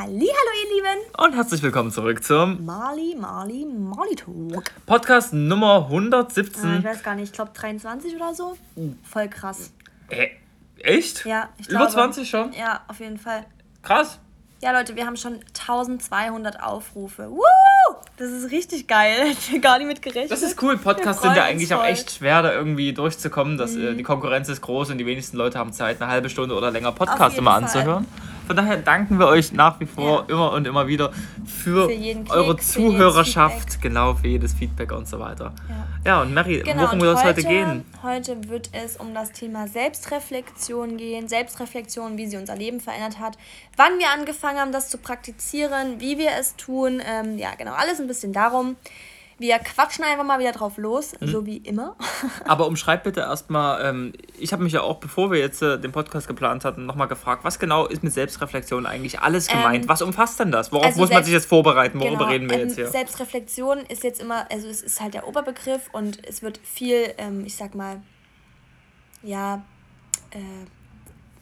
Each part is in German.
Hallo, ihr Lieben. Und herzlich willkommen zurück zum Mali, Mali, Mali Talk. Podcast Nummer 117. Ah, ich weiß gar nicht, ich glaube 23 oder so. Voll krass. Äh, echt? Ja, ich Über glaube. 20 schon? Ja, auf jeden Fall. Krass. Ja, Leute, wir haben schon 1200 Aufrufe. Woo! Das ist richtig geil. Hätte ich gar nicht mit gerechnet. Das ist cool. Podcasts sind ja eigentlich auch voll. echt schwer, da irgendwie durchzukommen. Dass, äh, Mhm. die Konkurrenz ist groß und die wenigsten Leute haben Zeit, eine halbe Stunde oder länger Auf Podcast jeden immer Fall. anzuhören. Von daher danken wir euch nach wie vor Ja. immer und immer wieder für, Für Klick, eure für Zuhörerschaft, genau, für jedes Feedback und so weiter. Ja. Ja, und Mary, Genau, worum soll es heute gehen? Heute wird es um das Thema Selbstreflexion gehen. Selbstreflexion, wie sie unser Leben verändert hat, wann wir angefangen haben, das zu praktizieren, wie wir es tun. Ähm, ja, genau, alles ein bisschen darum. Wir quatschen einfach mal wieder drauf los, Mhm. so wie immer. Aber umschreib bitte erstmal, ähm, ich habe mich ja auch, bevor wir jetzt äh, den Podcast geplant hatten, nochmal gefragt, was genau ist mit Selbstreflexion eigentlich alles gemeint? Ähm, was umfasst denn das? Worauf also muss man sich jetzt vorbereiten? Worüber Genau, reden wir ähm, jetzt hier? Selbstreflexion ist jetzt immer, also es ist halt der Oberbegriff und es wird viel, ähm, ich sag mal, ja, äh,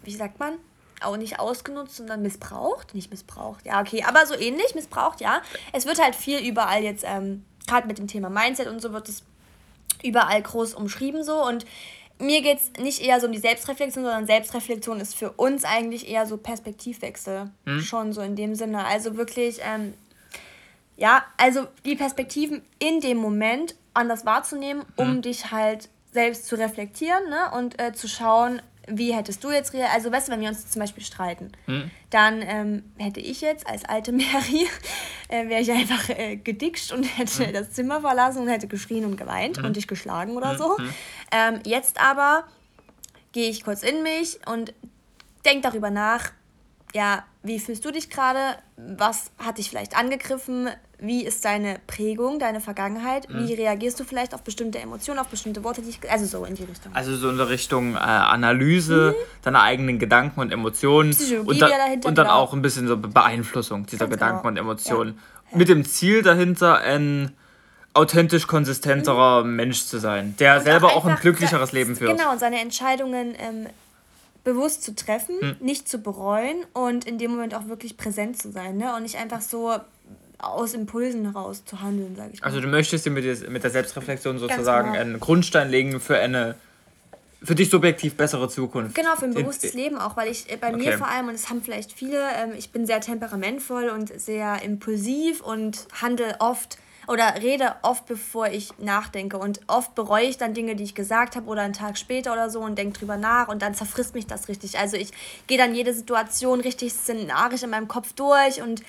wie sagt man? Auch nicht ausgenutzt, sondern missbraucht. Nicht missbraucht, ja, okay, aber so ähnlich, missbraucht, ja. Es wird halt viel überall jetzt, ähm, gerade mit dem Thema Mindset und so wird es überall groß umschrieben so und mir geht es nicht eher so um die Selbstreflexion, sondern Selbstreflexion ist für uns eigentlich eher so Perspektivwechsel. Schon so in dem Sinne. Also wirklich, ähm, ja, also die Perspektiven in dem Moment anders wahrzunehmen, um dich halt selbst zu reflektieren ne? und äh, zu schauen, wie hättest du jetzt reagiert. Also, weißt du, wenn wir uns zum Beispiel streiten, dann ähm, hätte ich jetzt als alte Mary, äh, wäre ich einfach äh, gedickscht und hätte das Zimmer verlassen und hätte geschrien und geweint und dich geschlagen oder so. Ähm, jetzt aber gehe ich kurz in mich und denk darüber nach, ja, wie fühlst du dich gerade? Was hat dich vielleicht angegriffen? Wie ist deine Prägung, deine Vergangenheit? Wie reagierst du vielleicht auf bestimmte Emotionen, auf bestimmte Worte, die ich, also so in die Richtung. Also so in der Richtung äh, Analyse deiner eigenen Gedanken und Emotionen Mhm. Psychologie und, dann- wieder dahinter, und dann genau. auch ein bisschen so Beeinflussung dieser Ganz Gedanken genau. und Emotionen. Mit dem Ziel dahinter, ein authentisch konsistenterer Mensch zu sein, der Mhm. Und selber auch ein einfach glücklicheres Leben führt. Genau, und seine Entscheidungen ähm, bewusst zu treffen, nicht zu bereuen und in dem Moment auch wirklich präsent zu sein. Ne? Und nicht einfach so aus Impulsen heraus zu handeln, sage ich mal. Also du möchtest dir mit, der- mit der Selbstreflexion sozusagen genau. einen Grundstein legen für eine für dich subjektiv bessere Zukunft. Genau, für ein In- bewusstes Leben auch, weil ich äh, bei Okay. mir vor allem, und das haben vielleicht viele, ähm, ich bin sehr temperamentvoll und sehr impulsiv und handle oft oder rede oft, bevor ich nachdenke. Und oft bereue ich dann Dinge, die ich gesagt habe oder einen Tag später oder so und denke drüber nach und dann zerfrisst mich das richtig. Also ich gehe dann jede Situation richtig szenarisch in meinem Kopf durch und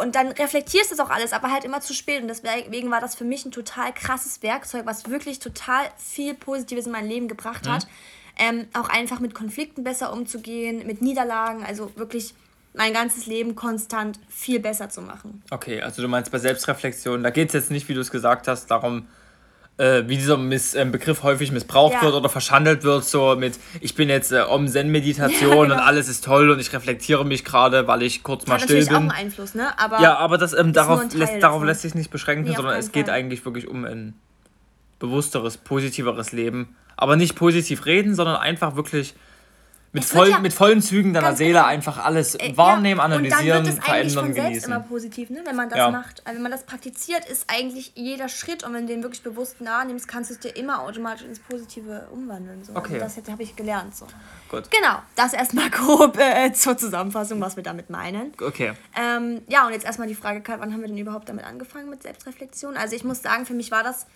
und dann reflektierst du das auch alles, aber halt immer zu spät. Und deswegen war das für mich ein total krasses Werkzeug, was wirklich total viel Positives in mein Leben gebracht hat. Ähm, auch einfach mit Konflikten besser umzugehen, mit Niederlagen, also wirklich mein ganzes Leben konstant viel besser zu machen. Okay, also du meinst bei Selbstreflexion, da geht es jetzt nicht, wie du es gesagt hast, darum, äh, wie dieser Miss, äh, Begriff häufig missbraucht Ja. wird oder verschandelt wird, so mit, ich bin jetzt äh, Om-Zen-Meditation Ja, genau. und alles ist toll und ich reflektiere mich gerade, weil ich kurz mal Hat still natürlich auch bin. einen Einfluss, ne? Aber Ja, aber das, ähm, darauf, ein lässt, darauf lässt sich nicht beschränken, Nee, sondern es geht Fall. eigentlich wirklich um ein bewussteres, positiveres Leben. Aber nicht positiv reden, sondern einfach wirklich mit, voll, ja- mit vollen Zügen deiner Seele genau. einfach alles Äh, wahrnehmen, ja, analysieren, und dann wird es verändern, von selbst genießen. immer positiv, ne? wenn man das Ja. macht. Also wenn man das praktiziert, ist eigentlich jeder Schritt und wenn du den wirklich bewusst wahrnimmst, kannst du es dir immer automatisch ins Positive umwandeln. So. Okay. Also das habe ich gelernt. So. Gut. Genau, das erstmal grob äh, zur Zusammenfassung, was wir damit meinen. Okay. Ähm, ja, und jetzt erstmal die Frage, wann haben wir denn überhaupt damit angefangen mit Selbstreflexion? Also ich muss sagen, für mich war das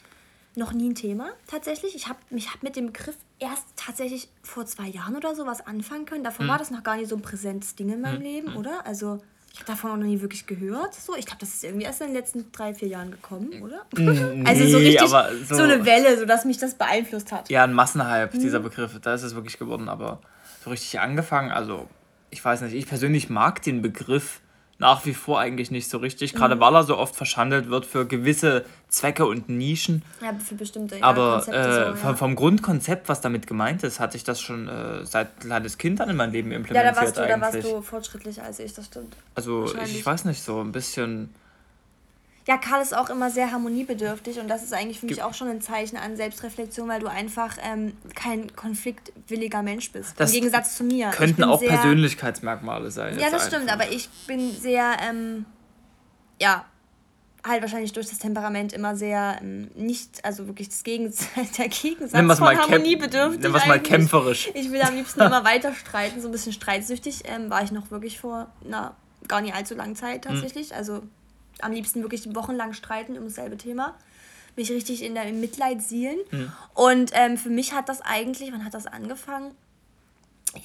noch nie ein Thema tatsächlich. Ich habe mich hab mit dem Begriff erst tatsächlich vor zwei Jahren oder so was anfangen können. Davor war das noch gar nicht so ein präsentes Ding in meinem Leben, oder? Also ich habe davon auch noch nie wirklich gehört. So, ich glaube, das ist irgendwie erst in den letzten drei, vier Jahren gekommen, oder? also so nee, richtig so, so- eine Welle, so dass mich das beeinflusst hat. Ja, ein Massenhype, dieser Mhm. Begriff, da ist es wirklich geworden, aber so richtig angefangen, also ich weiß nicht, ich persönlich mag den Begriff nach wie vor eigentlich nicht so richtig, gerade Mhm. weil er so oft verschandelt wird für gewisse Zwecke und Nischen. Ja, für bestimmte ja, Aber Konzepte äh, so, ja. vom, Grundkonzept, was damit gemeint ist, hatte ich das schon äh, seit kleines Kind dann in mein Leben Ja, implementiert da warst, du, da warst du fortschrittlicher als ich, das stimmt. also ich weiß nicht, so ein bisschen. Ja, Karl ist auch immer sehr harmoniebedürftig und das ist eigentlich für mich auch schon ein Zeichen an Selbstreflexion, weil du einfach ähm, kein konfliktwilliger Mensch bist. Das Im Gegensatz zu mir. Könnten auch sehr, Persönlichkeitsmerkmale sein. Ja, das stimmt, aber ich bin sehr, ähm, ja, halt wahrscheinlich durch das Temperament immer sehr ähm, nicht, also wirklich das Gegensatz, der Gegensatz Nimm von harmoniebedürftig. Nimm was mal kämpferisch. Ich will am liebsten immer weiter streiten, so ein bisschen streitsüchtig. Ähm, war ich noch wirklich vor einer gar nicht allzu langen Zeit hm. tatsächlich. Mhm. Also am liebsten wirklich wochenlang streiten um dasselbe Thema. Mich richtig in der, im Mitleid sielen. Mhm. Und ähm, für mich hat das eigentlich, wann hat das angefangen?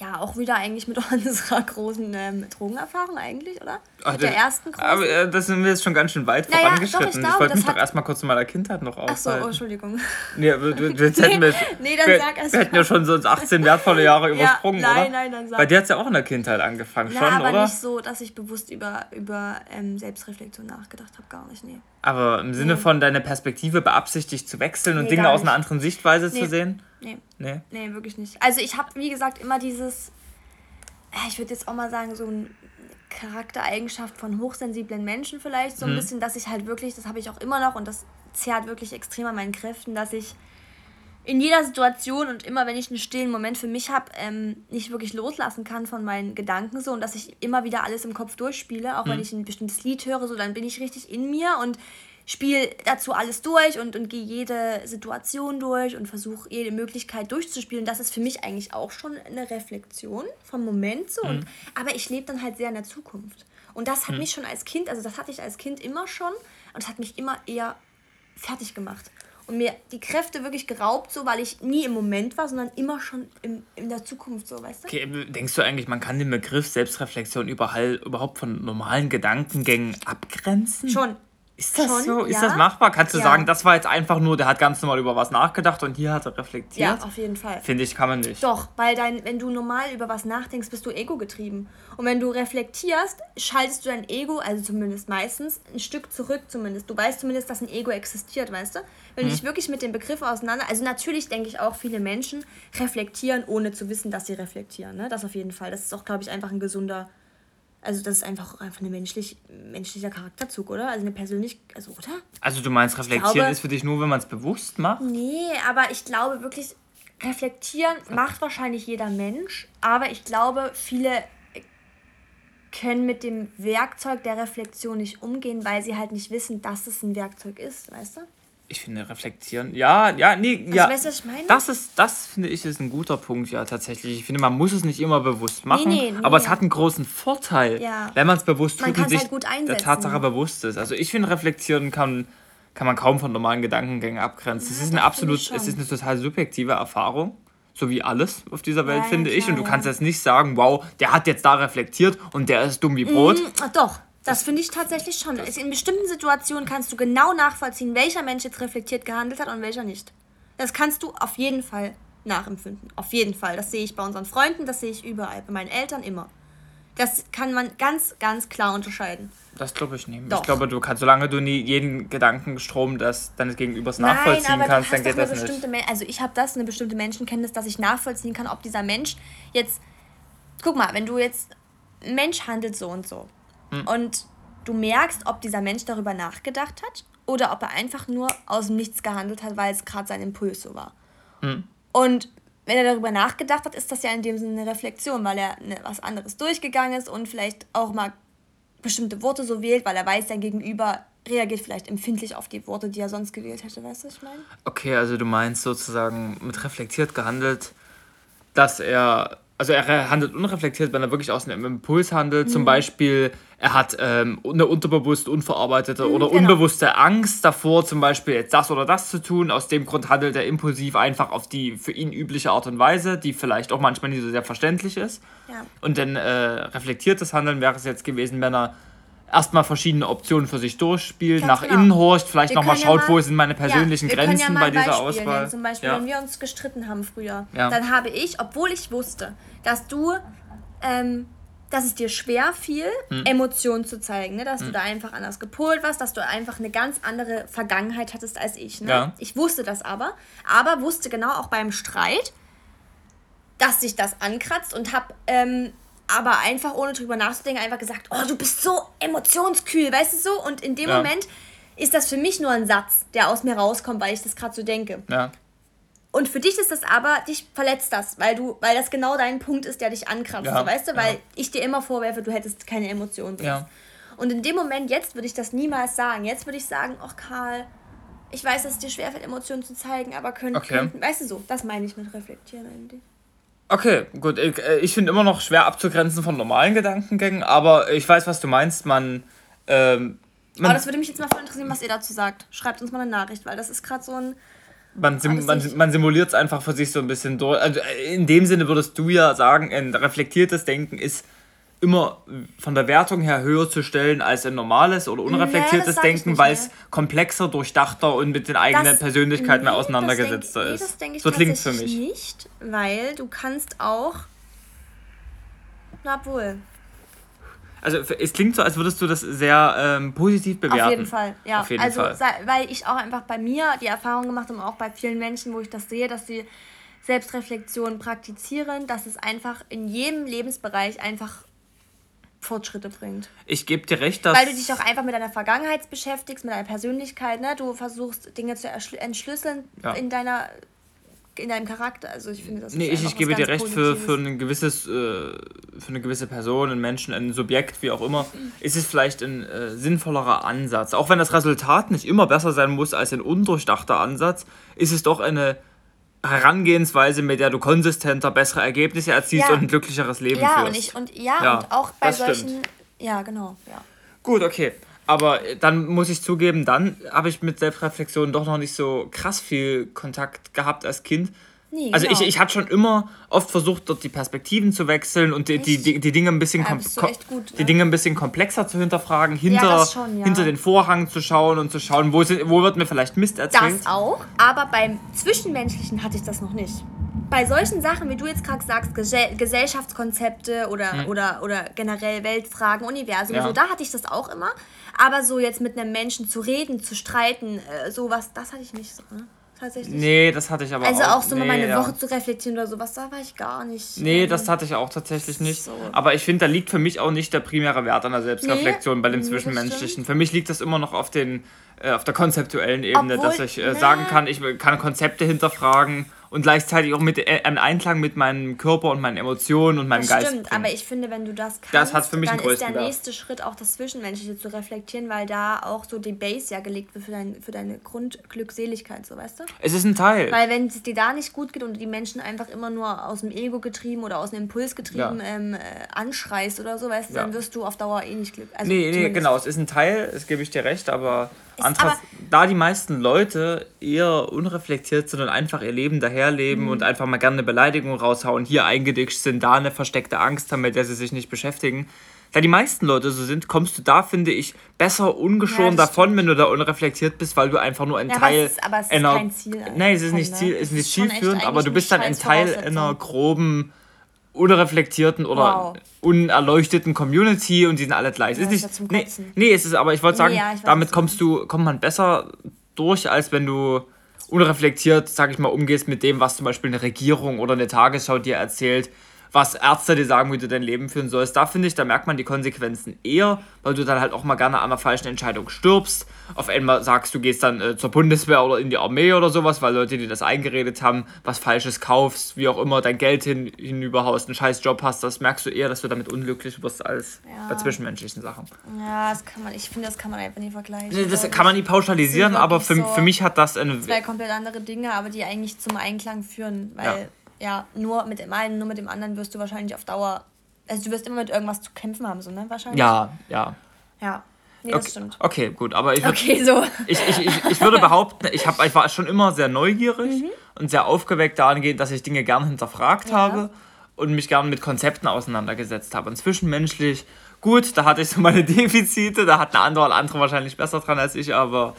Ja, auch wieder eigentlich mit unserer großen ähm, Drogenerfahrung eigentlich, oder? Ach, mit der ersten großen. Aber äh, das sind wir jetzt schon ganz schön weit naja, vorangeschritten. Doch, ich, glaube, ich wollte mich doch erstmal kurz zu meiner Kindheit noch aushalten. Ach so, oh, Entschuldigung. Nee, wir, wir, wir, hätten nee, nee, dann wir, sag erst wir hätten ja schon so 18 wertvolle Jahre übersprungen, ja, nein, oder? Nein, dann sag. Bei dir hat es ja auch in der Kindheit angefangen, ja, schon, aber oder? aber nicht so, dass ich bewusst über, über ähm, Selbstreflexion nachgedacht habe, gar nicht, nee. Aber im Sinne nee. von deiner Perspektive beabsichtigt zu wechseln und nee, Dinge aus einer anderen Sichtweise zu sehen? Nee. Nee? Nee, wirklich nicht. Also ich habe, wie gesagt, immer dieses ich würde jetzt auch mal sagen, so eine Charaktereigenschaft von hochsensiblen Menschen vielleicht, so ein mhm. bisschen, dass ich halt wirklich, das habe ich auch immer noch und das zehrt wirklich extrem an meinen Kräften, dass ich in jeder Situation und immer, wenn ich einen stillen Moment für mich habe, ähm, nicht wirklich loslassen kann von meinen Gedanken so und dass ich immer wieder alles im Kopf durchspiele, auch mhm. wenn ich ein bestimmtes Lied höre, so dann bin ich richtig in mir und spiele dazu alles durch und, und gehe jede Situation durch und versuche jede Möglichkeit durchzuspielen. Das ist für mich eigentlich auch schon eine Reflexion vom Moment so. Mhm. Und, aber ich lebe dann halt sehr in der Zukunft. Und das hat mhm. mich schon als Kind, also das hatte ich als Kind immer schon und das hat mich immer eher fertig gemacht. Und mir die Kräfte wirklich geraubt, so weil ich nie im Moment war, sondern immer schon im, in der Zukunft, so, weißt du? Okay, denkst du eigentlich, man kann den Begriff Selbstreflexion überhaupt von normalen Gedankengängen abgrenzen? Schon, ist das Schon, so? Ist ja? das machbar? Kannst du ja. sagen, das war jetzt einfach nur, der hat ganz normal über was nachgedacht und hier hat er reflektiert? Ja, auf jeden Fall. Finde ich, kann man nicht. Doch, weil dein, wenn du normal über was nachdenkst, bist du ego-getrieben. Und wenn du reflektierst, schaltest du dein Ego, also zumindest meistens, ein Stück zurück zumindest. Du weißt zumindest, dass ein Ego existiert, weißt du? Wenn hm. du dich wirklich mit dem Begriff auseinander... Also natürlich denke ich auch, viele Menschen reflektieren, ohne zu wissen, dass sie reflektieren. Ne? Das auf jeden Fall. Das ist auch, glaube ich, einfach ein gesunder also das ist einfach, einfach ein menschlich, menschlicher Charakterzug, oder? Also eine persönlich, also oder? Also du meinst, reflektieren glaube, ist für dich nur, wenn man es bewusst macht? Nee, aber ich glaube wirklich, reflektieren macht wahrscheinlich jeder Mensch, aber ich glaube, viele können mit dem Werkzeug der Reflexion nicht umgehen, weil sie halt nicht wissen, dass es ein Werkzeug ist, weißt du? Ich finde, reflektieren, ja, ja, nee, also, ja. Weißt du, was ich meine? Das ist, das finde ich, ist ein guter Punkt, ja, tatsächlich. Ich finde, man muss es nicht immer bewusst machen, nee, nee, nee. aber es hat einen großen Vorteil, ja. wenn man es bewusst man tut und sich halt der Tatsache bewusst ist. Also ich finde, reflektieren kann, kann man kaum von normalen Gedankengängen abgrenzen. Ja, es ist eine absolut, es ist eine total subjektive Erfahrung. So wie alles auf dieser Welt, ja, finde klar, ich. Und du kannst jetzt nicht sagen, wow, der hat jetzt da reflektiert und der ist dumm wie Brot. Mm, doch, das finde ich tatsächlich schon. In bestimmten Situationen kannst du genau nachvollziehen, welcher Mensch jetzt reflektiert gehandelt hat und welcher nicht. Das kannst du auf jeden Fall nachempfinden. Auf jeden Fall. Das sehe ich bei unseren Freunden, das sehe ich überall. Bei meinen Eltern immer. Das kann man ganz, ganz klar unterscheiden. Das glaube ich nicht. Doch. Ich glaube, du kannst, solange du nie jeden Gedankenstrom des, deines Gegenübers Nein, nachvollziehen kannst, dann geht das nicht. Me also ich habe das, eine bestimmte Menschenkenntnis, dass ich nachvollziehen kann, ob dieser Mensch jetzt. Guck mal, wenn du jetzt. Mensch handelt so und so. Mhm. Und du merkst, ob dieser Mensch darüber nachgedacht hat oder ob er einfach nur aus dem Nichts gehandelt hat, weil es gerade sein Impuls so war. Mhm. Und wenn er darüber nachgedacht hat, ist das ja in dem Sinne eine Reflexion, weil er ne, was anderes durchgegangen ist und vielleicht auch mal bestimmte Worte so wählt, weil er weiß, sein Gegenüber reagiert vielleicht empfindlich auf die Worte, die er sonst gewählt hätte. Weißt du, was ich meine? Okay, also du meinst sozusagen mit reflektiert gehandelt, dass er also er handelt unreflektiert, wenn er wirklich aus einem Impuls handelt. Mhm. Zum Beispiel, er hat ähm, eine unterbewusste, unverarbeitete mhm, oder genau. unbewusste Angst davor, zum Beispiel jetzt das oder das zu tun. Aus dem Grund handelt er impulsiv einfach auf die für ihn übliche Art und Weise, die vielleicht auch manchmal nicht so sehr verständlich ist. Ja. Und dann äh, reflektiertes Handeln wäre es jetzt gewesen, wenn er erstmal verschiedene Optionen für sich durchspielt, Ganz nach genau. innen horcht, vielleicht nochmal schaut, ja wo sind meine persönlichen ja, Grenzen ja bei dieser Beispiel Auswahl. Nennen. Zum Beispiel, wenn wir uns gestritten haben früher, dann habe ich, obwohl ich wusste, dass du, ähm, dass es dir schwer fiel, hm. Emotionen zu zeigen, ne? dass hm. du da einfach anders gepolt warst, dass du einfach eine ganz andere Vergangenheit hattest als ich. Ne? Ich wusste das aber, aber wusste genau auch beim Streit, dass sich das ankratzt und habe ähm, aber einfach ohne drüber nachzudenken einfach gesagt, oh, du bist so emotionskühl, weißt du so? Und in dem ja. Moment ist das für mich nur ein Satz, der aus mir rauskommt, weil ich das gerade so denke. Ja. Und für dich ist das aber, dich verletzt das, weil du, weil das genau dein Punkt ist, der dich ankratzt, ja, so, weißt du, weil ja. ich dir immer vorwerfe, du hättest keine Emotionen. Ja. Und in dem Moment, jetzt würde ich das niemals sagen. Jetzt würde ich sagen, ach Karl, ich weiß, dass es dir schwerfällt, Emotionen zu zeigen, aber können, okay. könnten, weißt du so, das meine ich mit reflektieren eigentlich. Okay, gut. Ich, äh, ich finde immer noch schwer abzugrenzen von normalen Gedankengängen, aber ich weiß, was du meinst. Man, ähm, man aber das würde mich jetzt mal voll interessieren, was ihr dazu sagt. Schreibt uns mal eine Nachricht, weil das ist gerade so ein man, sim man, man simuliert es einfach für sich so ein bisschen durch. Also äh, in dem Sinne würdest du ja sagen, ein reflektiertes Denken ist immer von der Wertung her höher zu stellen als ein normales oder unreflektiertes nee, Denken, weil es komplexer, durchdachter und mit den eigenen das, Persönlichkeiten nee, auseinandergesetzter denk, ist. Nee, das denke ich so klingt für mich. nicht, weil du kannst auch. Na wohl. Also es klingt so, als würdest du das sehr ähm, positiv bewerten. Auf jeden Fall, ja. Jeden also Fall. weil ich auch einfach bei mir die Erfahrung gemacht habe, auch bei vielen Menschen, wo ich das sehe, dass sie Selbstreflexion praktizieren, dass es einfach in jedem Lebensbereich einfach Fortschritte bringt. Ich gebe dir recht, dass... Weil du dich auch einfach mit deiner Vergangenheit beschäftigst, mit deiner Persönlichkeit, ne? Du versuchst Dinge zu entschlüsseln ja. in deiner in deinem Charakter. Also ich finde das. Nee, ich, ich gebe dir recht, für, für, ein gewisses, äh, für eine gewisse Person, einen Menschen, ein Subjekt, wie auch immer, ist es vielleicht ein äh, sinnvollerer Ansatz. Auch wenn das Resultat nicht immer besser sein muss als ein undurchdachter Ansatz, ist es doch eine Herangehensweise, mit der du konsistenter bessere Ergebnisse erzielst ja. und ein glücklicheres Leben ja, führst. Und ich, und, ja, ja, und auch bei solchen. Stimmt. Ja, genau. Ja. Gut, okay. Aber dann muss ich zugeben, dann habe ich mit Selbstreflexion doch noch nicht so krass viel Kontakt gehabt als Kind. Nee, also genau. ich, ich hatte schon immer oft versucht, dort die Perspektiven zu wechseln und die, die, die, die Dinge ein bisschen ja, gut, die? Dinge ein bisschen komplexer zu hinterfragen, hinter, ja, schon, ja. hinter den Vorhang zu schauen und zu schauen, wo, sind, wo wird mir vielleicht Mist erzählt. Das auch, aber beim Zwischenmenschlichen hatte ich das noch nicht. Bei solchen Sachen, wie du jetzt gerade sagst, Gesellschaftskonzepte oder, hm. oder, oder generell Weltfragen, Universum, so, da hatte ich das auch immer. Aber so jetzt mit einem Menschen zu reden, zu streiten, äh, sowas, das hatte ich nicht so. Ne? Tatsächlich. Nee, das hatte ich aber also auch. Also auch so nee, mal meine ja. Woche zu reflektieren oder sowas, da war ich gar nicht. Nee, ähm, das hatte ich auch tatsächlich nicht. So. Aber ich finde, da liegt für mich auch nicht der primäre Wert an der Selbstreflexion nee, bei dem Zwischenmenschlichen. Für mich liegt das immer noch auf den äh, auf der konzeptuellen Ebene, Obwohl, dass ich äh, sagen kann, ich kann Konzepte hinterfragen und gleichzeitig auch mit äh, im Einklang mit meinem Körper und meinen Emotionen und meinem das Geist. Stimmt, aber ich finde, wenn du das kannst, das hat für mich dann ist der nächste Schritt auch das Zwischenmenschliche zu reflektieren, weil da auch so die Base ja gelegt wird für, dein, für deine Grundglückseligkeit, so weißt du? Es ist ein Teil. Weil wenn es dir da nicht gut geht und die Menschen einfach immer nur aus dem Ego getrieben oder aus dem Impuls getrieben ja. ähm, äh, anschreist oder so, weißt du, ja. dann wirst du auf Dauer eh nicht glücklich. Also nee, nee, genau, es ist ein Teil, das gebe ich dir recht, aber Andererseits, da die meisten Leute eher unreflektiert sind und einfach ihr Leben daherleben mhm. und einfach mal gerne eine Beleidigung raushauen, hier eingeditscht sind, da eine versteckte Angst haben, mit der sie sich nicht beschäftigen. Da die meisten Leute so sind, kommst du da, finde ich, besser ungeschoren ja, davon, wenn du da unreflektiert bist, weil du einfach nur ein ja, Teil. Aber es ist, aber es ist einer, kein Ziel. Nein, es ist nicht, ne? Ziel, ist nicht zielführend, aber du bist dann ein Teil einer groben unreflektierten oder wow. unerleuchteten Community und die sind alle gleich. Ja, ist nicht, nee, nee, es ist aber, ich wollte sagen, nee, ja, ich damit kommst du, kommt man besser durch, als wenn du unreflektiert, sag ich mal, umgehst mit dem, was zum Beispiel eine Regierung oder eine Tagesschau dir erzählt, was Ärzte dir sagen, wie du dein Leben führen sollst. Da finde ich, da merkt man die Konsequenzen eher, weil du dann halt auch mal gerne an einer falschen Entscheidung stirbst. Auf einmal sagst du, gehst dann äh, zur Bundeswehr oder in die Armee oder sowas, weil Leute dir das eingeredet haben, was Falsches kaufst, wie auch immer, dein Geld hin, hinüberhaust, einen scheiß Job hast. Das merkst du eher, dass du damit unglücklich wirst als ja. bei zwischenmenschlichen Sachen. Ja, das kann man, ich finde, das kann man einfach nicht vergleichen. Das kann man nicht pauschalisieren, aber für, so für mich hat das eine. Zwei komplett andere Dinge, aber die eigentlich zum Einklang führen, weil. Ja ja, nur mit dem einen, nur mit dem anderen wirst du wahrscheinlich auf Dauer, also du wirst immer mit irgendwas zu kämpfen haben, so, ne, wahrscheinlich. Ja, ja. Ja. Nee, das okay, stimmt. Okay, gut, aber ich, würd, okay, so. ich, ich, ich, ich würde behaupten, ich, hab, ich war schon immer sehr neugierig mhm. und sehr aufgeweckt dahingehend, dass ich Dinge gern hinterfragt ja. habe und mich gern mit Konzepten auseinandergesetzt habe. Und zwischenmenschlich, gut, da hatte ich so meine Defizite, da hat eine andere oder andere wahrscheinlich besser dran als ich, aber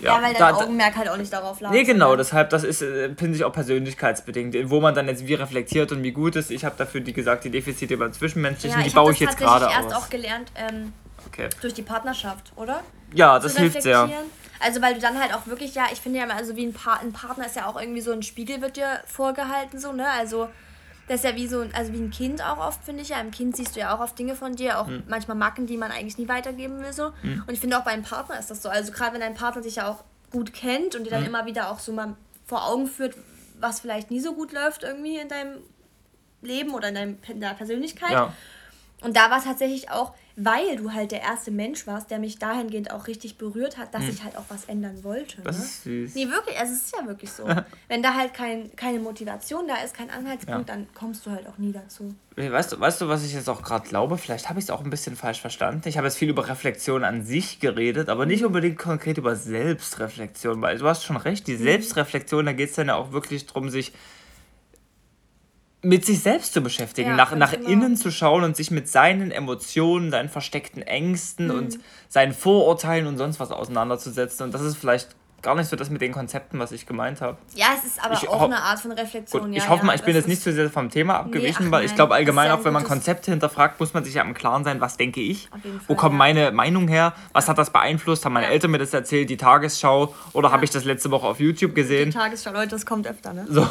ja, ja weil dein da, Augenmerk halt auch nicht darauf lag. Nee, genau, deshalb, das ist, äh, finde ich, auch persönlichkeitsbedingt, wo man dann jetzt wie reflektiert und wie gut ist. Ich habe dafür, wie gesagt, die Defizite beim Zwischenmenschlichen, ja, die baue ich jetzt gerade aus. Ich habe erst auch gelernt, ähm, okay. durch die Partnerschaft, oder? Ja, das hilft sehr. Also weil du dann halt auch wirklich, ja, ich finde ja, also wie ein, pa ein Partner ist ja auch irgendwie so ein Spiegel wird dir vorgehalten, so, ne? Also Das ist ja wie so, also wie ein Kind auch oft, finde ich ja. Im Kind siehst du ja auch oft Dinge von dir, auch mhm. manchmal Macken, die man eigentlich nie weitergeben will. So. Mhm. Und ich finde auch beim Partner ist das so. Also gerade wenn dein Partner dich ja auch gut kennt und dir dann mhm. immer wieder auch so mal vor Augen führt, was vielleicht nie so gut läuft irgendwie in deinem Leben oder in, deinem, in deiner Persönlichkeit. Ja. Und da war es tatsächlich auch, weil du halt der erste Mensch warst, der mich dahingehend auch richtig berührt hat, dass hm. ich halt auch was ändern wollte. Das ne? ist süß. Nee, wirklich, also es ist ja wirklich so. Wenn da halt kein, keine Motivation da ist, kein Anhaltspunkt, ja. dann kommst du halt auch nie dazu. Weißt du, weißt du was ich jetzt auch gerade glaube? Vielleicht habe ich es auch ein bisschen falsch verstanden. Ich habe jetzt viel über Reflexion an sich geredet, aber nicht unbedingt konkret über Selbstreflexion, weil du hast schon recht, die mhm. Selbstreflexion, da geht es dann ja auch wirklich darum, sich mit sich selbst zu beschäftigen, ja, nach, nach genau. innen zu schauen und sich mit seinen Emotionen, seinen versteckten Ängsten mhm. und seinen Vorurteilen und sonst was auseinanderzusetzen. Und das ist vielleicht gar nicht so das mit den Konzepten, was ich gemeint habe. Ja, es ist aber ich auch eine Art von Reflexion. Gut, ja, ich hoffe ja, mal, ich bin jetzt nicht zu sehr vom Thema abgewichen, nee, weil ich glaube allgemein, auch wenn man Konzepte hinterfragt, muss man sich ja im Klaren sein, was denke ich, Fall, wo kommt ja. meine Meinung her, was hat das beeinflusst, haben meine Eltern mir das erzählt, die Tagesschau oder habe ich das letzte Woche auf YouTube gesehen. Die Tagesschau, Leute, das kommt öfter, ne? So,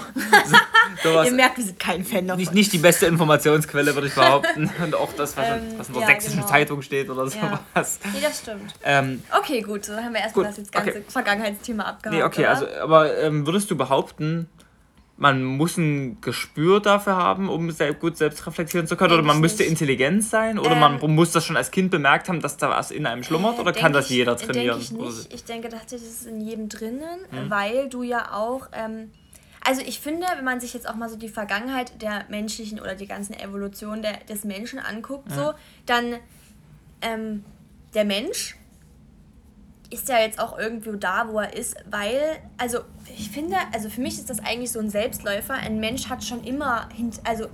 so Ihr merkt, wir sind kein Fan davon. Nicht, nicht die beste Informationsquelle, würde ich behaupten. Und auch das, was, ähm, was in der sächsischen genau. Zeitung steht oder sowas. Nee, das stimmt. Ähm, okay, gut, so haben wir erstmal das jetzt ganze okay. Vergangenheitsthema abgehakt. Nee, okay, okay, also, aber ähm, würdest du behaupten, man muss ein Gespür dafür haben, um sehr gut selbst reflektieren zu können? Oder man müsste nicht. intelligent sein? Oder ähm, man muss das schon als Kind bemerkt haben, dass da was in einem schlummert? Oder kann das jeder trainieren? Denke ich, nicht. ich denke tatsächlich, das ist in jedem drinnen, hm. weil du ja auch. Ähm, also ich finde, wenn man sich jetzt auch mal so die Vergangenheit der menschlichen oder die ganzen Evolution der, des Menschen anguckt, hm. so, dann ähm, der Mensch ist ja jetzt auch irgendwo da, wo er ist, weil, also ich finde, also für mich ist das eigentlich so ein Selbstläufer. Ein Mensch hat schon immer, hint, also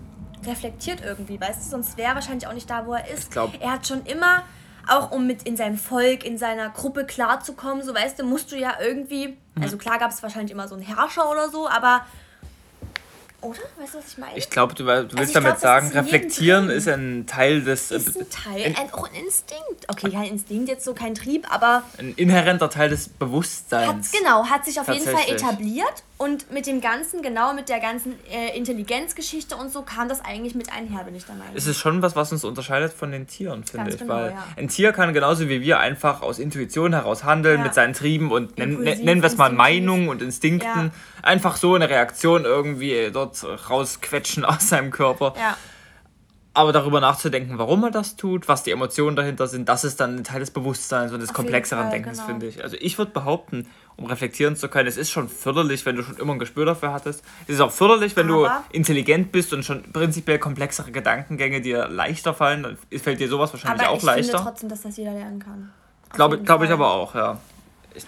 reflektiert irgendwie, weißt du, sonst wäre er wahrscheinlich auch nicht da, wo er ist. Er hat schon immer, auch um mit in seinem Volk, in seiner Gruppe klarzukommen, so weißt du, musst du ja irgendwie, mhm. also klar gab es wahrscheinlich immer so einen Herrscher oder so, aber oder? Weißt du, was ich meine? Ich glaube, du, du, willst also damit glaub, sagen, reflektieren ist ein Teil des. Ist ein Teil, ein, auch ein Instinkt. Okay, kein Instinkt, jetzt so kein Trieb, aber. Ein inhärenter Teil des Bewusstseins. Hat, genau, hat sich auf jeden Fall etabliert und mit dem Ganzen, genau mit der ganzen äh, Intelligenzgeschichte und so, kam das eigentlich mit einher, bin ich der Meinung. Es ist schon was, was uns unterscheidet von den Tieren, finde ich. Genau, weil ja. ein Tier kann genauso wie wir einfach aus Intuition heraus handeln, ja. mit seinen Trieben und nennen, nennen wir es mal Meinungen und Instinkten. Ja. Einfach so eine Reaktion irgendwie dort rausquetschen aus seinem Körper. Ja. Aber darüber nachzudenken, warum er das tut, was die Emotionen dahinter sind, das ist dann ein Teil des Bewusstseins und des Auf komplexeren Denkens, genau. finde ich. Also ich würde behaupten, um reflektieren zu können. Es ist schon förderlich, wenn du schon immer ein Gespür dafür hattest. Es ist auch förderlich, wenn Aber du intelligent bist und schon prinzipiell komplexere Gedankengänge dir leichter fallen. Dann fällt dir sowas wahrscheinlich aber auch leichter. Ich finde trotzdem, dass das jeder lernen kann. Glaube glaub ich aber auch, ja.